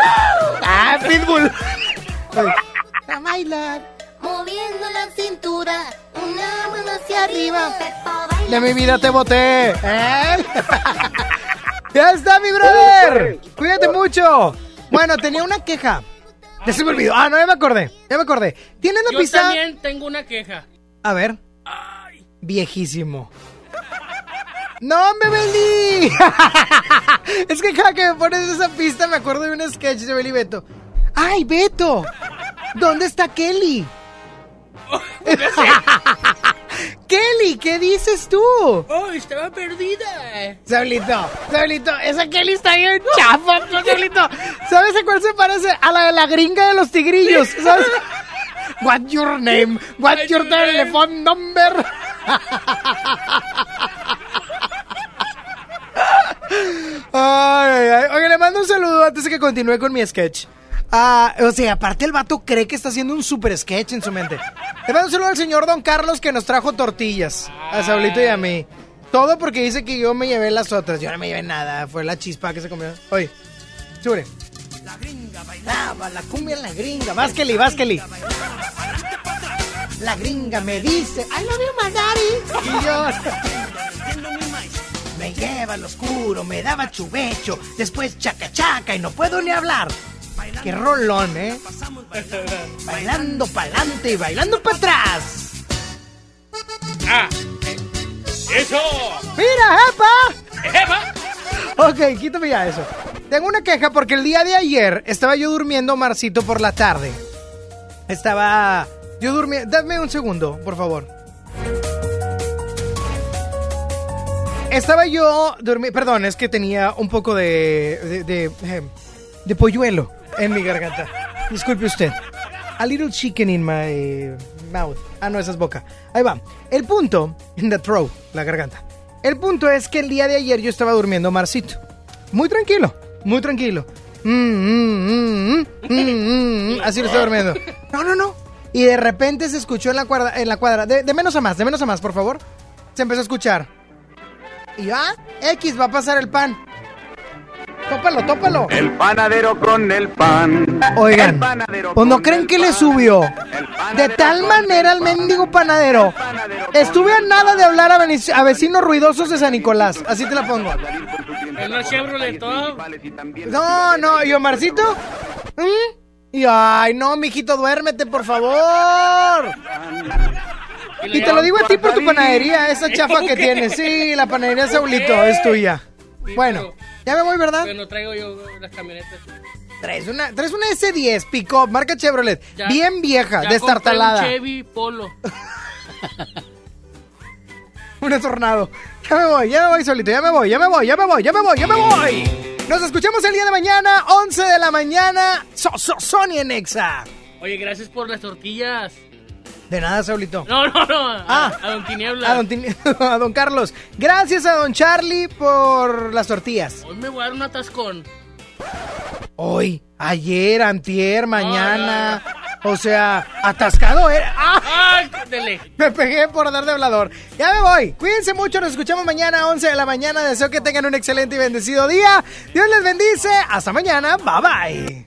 ah, Pitbull. Oye, A bailar. Moviendo la cintura, una mano hacia arriba. De mi vida te boté. ¿Eh? ya está, mi brother. Cuídate mucho. Bueno, tenía una queja. Ya se me olvidó. Ah, no, ya me acordé. Ya me acordé. ¿Tienes la Yo pista? también tengo una queja. A ver. Viejísimo. ¡No, me Beli! es que cada que me pones esa pista me acuerdo de un sketch de Beli Beto. ¡Ay, Beto! ¿Dónde está Kelly? Kelly, ¿qué dices tú? Oh, estaba perdida. Sablito, Sablito, esa Kelly está bien chafa, ¿no, Sablito? ¿Sabes a cuál se parece? A la de la gringa de los tigrillos, ¿sabes? What's your name? What's your telephone number? Ay, ay, ay. Oye, le mando un saludo antes de que continúe con mi sketch. Ah, o sea, aparte el vato cree que está haciendo un super sketch en su mente. Le mando un saludo al señor Don Carlos que nos trajo tortillas. A Saulito y a mí. Todo porque dice que yo me llevé las otras. Yo no me llevé nada. Fue la chispa que se comió. Oye, sube. La gringa bailaba, la cumbia en la gringa. Vas, Kelly. La gringa me dice, I love you, my daddy. Y yo... Me lleva al oscuro, me daba chubecho, después chaca chaca y no puedo ni hablar. Qué rolón, ¿eh? Bailando pa'lante y bailando para atrás. Ah, eso. ¡Mira, Epa! ¡Epa! Ok, quítame ya eso. Tengo una queja porque el día de ayer estaba yo durmiendo, Marcito, por la tarde. Estaba yo durmiendo. Dame un segundo, por favor. Estaba yo durmiendo. Perdón, es que tenía un poco de. de. de, eh, de polluelo en mi garganta. Disculpe usted. A little chicken in my mouth. Ah, no, esa es boca. Ahí va. El punto. In the throat, la garganta. El punto es que el día de ayer yo estaba durmiendo, Marcito. Muy tranquilo, muy tranquilo. Mm, mm, mm, mm, así lo estaba durmiendo. No, no, no. Y de repente se escuchó en la cuadra. En la cuadra de, de menos a más, de menos a más, por favor. Se empezó a escuchar. Y yo, ah, X va a pasar el pan. Tópalo, tópalo. El panadero con el pan. Oigan, ¿o no creen que le subió? De tal manera al mendigo panadero. Estuve a nada de hablar a, vecinos ruidosos de San Nicolás. Así te la pongo. Es la Chevrolet todo. No, no, ¿y Omarcito? ¿Mm? Y ay, no, mijito, duérmete, por favor. Y te lo digo a ti por tu panadería, esa chafa que tienes. Sí, la panadería Saulito es tuya. Bueno, ya me voy, ¿verdad? Pero no traigo yo las camionetas. Traes una, traes una S10 Pick-up, marca Chevrolet. Ya- bien vieja, ya destartalada. compré un Chevy Polo. Un tornado. Ya me voy, ya me voy solito, ya me voy, ya me voy, ya me voy, ya me voy, ya me voy. Nos escuchamos el día de mañana, 11 de la mañana. So, so, Sony en Exa. Oye, gracias por las tortillas. De nada, Saulito. No, no, no. A, Ah. a Don Tiniebla. A don, Tin- a don Carlos. Gracias a don Charlie por las tortillas. Hoy me voy a dar un atascón. Hoy, ayer, antier, mañana. O sea, atascado era. ¡Ah! ¡Ay, dele! Me pegué por dar de hablador. Ya me voy. Cuídense mucho. Nos escuchamos mañana a 11 de la mañana. Deseo que tengan un excelente y bendecido día. Dios les bendice. Hasta mañana. Bye bye.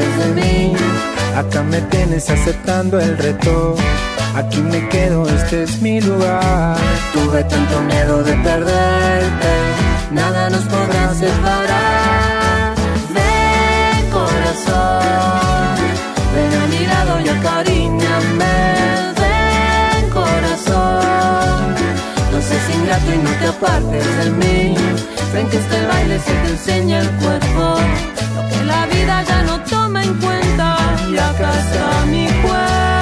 De mí. Acá me tienes aceptando el reto. Aquí me quedo, este es mi lugar. Tuve tanto miedo de perderte, nada nos podrá separar. Ven corazón, ven a mi lado y acariñame. Ven corazón, no seas ingrato y no te apartes de mí. Ven que este baile se te enseña el cuerpo, lo que la vida ya no toma en cuenta. Y acá está mi cuerpo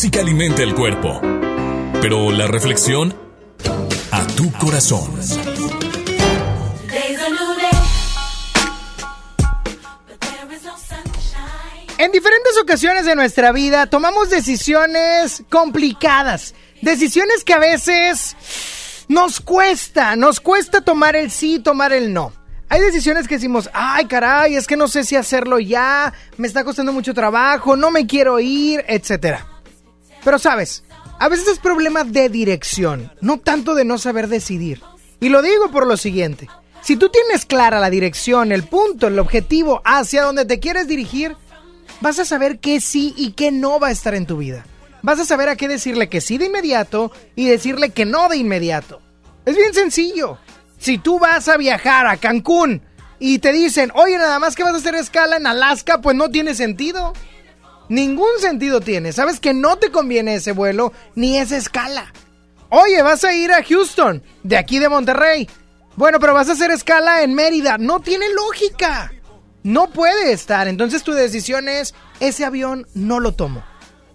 música alimenta el cuerpo, pero la reflexión a tu corazón. En diferentes ocasiones de nuestra vida tomamos decisiones complicadas, decisiones que a veces nos cuesta, nos cuesta tomar el sí, tomar el no. Hay decisiones que decimos, ay caray, es que no sé si hacerlo ya, me está costando mucho trabajo, no me quiero ir, etc. Pero sabes, a veces es problema de dirección, no tanto de no saber decidir. Y lo digo por lo siguiente, si tú tienes clara la dirección, el punto, el objetivo hacia donde te quieres dirigir, vas a saber qué sí y qué no va a estar en tu vida. Vas a saber a qué decirle que sí de inmediato y decirle que no de inmediato. Es bien sencillo. Si tú vas a viajar a Cancún y te dicen, oye, nada más que vas a hacer escala en Alaska, pues no tiene sentido. Ningún sentido tiene. Sabes que no te conviene ese vuelo ni esa escala. Oye, vas a ir a Houston, de aquí de Monterrey. Bueno, pero vas a hacer escala en Mérida. No tiene lógica. No puede estar. Entonces tu decisión es, ese avión no lo tomo.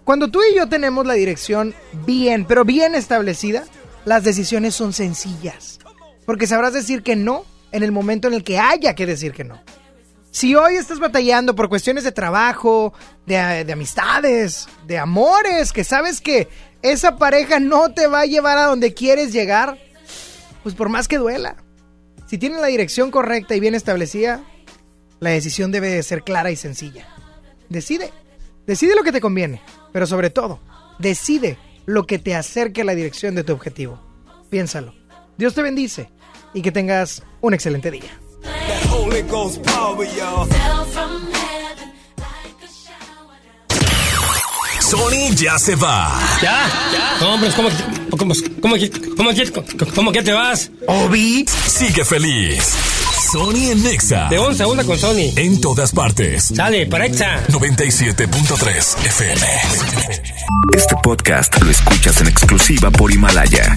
Cuando tú y yo tenemos la dirección bien, pero bien establecida, las decisiones son sencillas. Porque sabrás decir que no en el momento en el que haya que decir que no. Si hoy estás batallando por cuestiones de trabajo, de, de, amistades, de amores, que sabes que esa pareja no te va a llevar a donde quieres llegar, pues por más que duela. Si tienes la dirección correcta y bien establecida, la decisión debe de ser clara y sencilla. Decide. Decide lo que te conviene, pero sobre todo, decide lo que te acerque a la dirección de tu objetivo. Piénsalo. Dios te bendice y que tengas un excelente día. Sony ya se va. ¿Ya? ¿Ya? Hombre, ¿cómo, cómo, cómo, cómo, cómo, cómo que te vas? Obi sigue feliz. Sony en Nexa. De 11 a 1 con Sony. En todas partes. Sale, para Exa. 97.3 FM. Este podcast lo escuchas en exclusiva por Himalaya.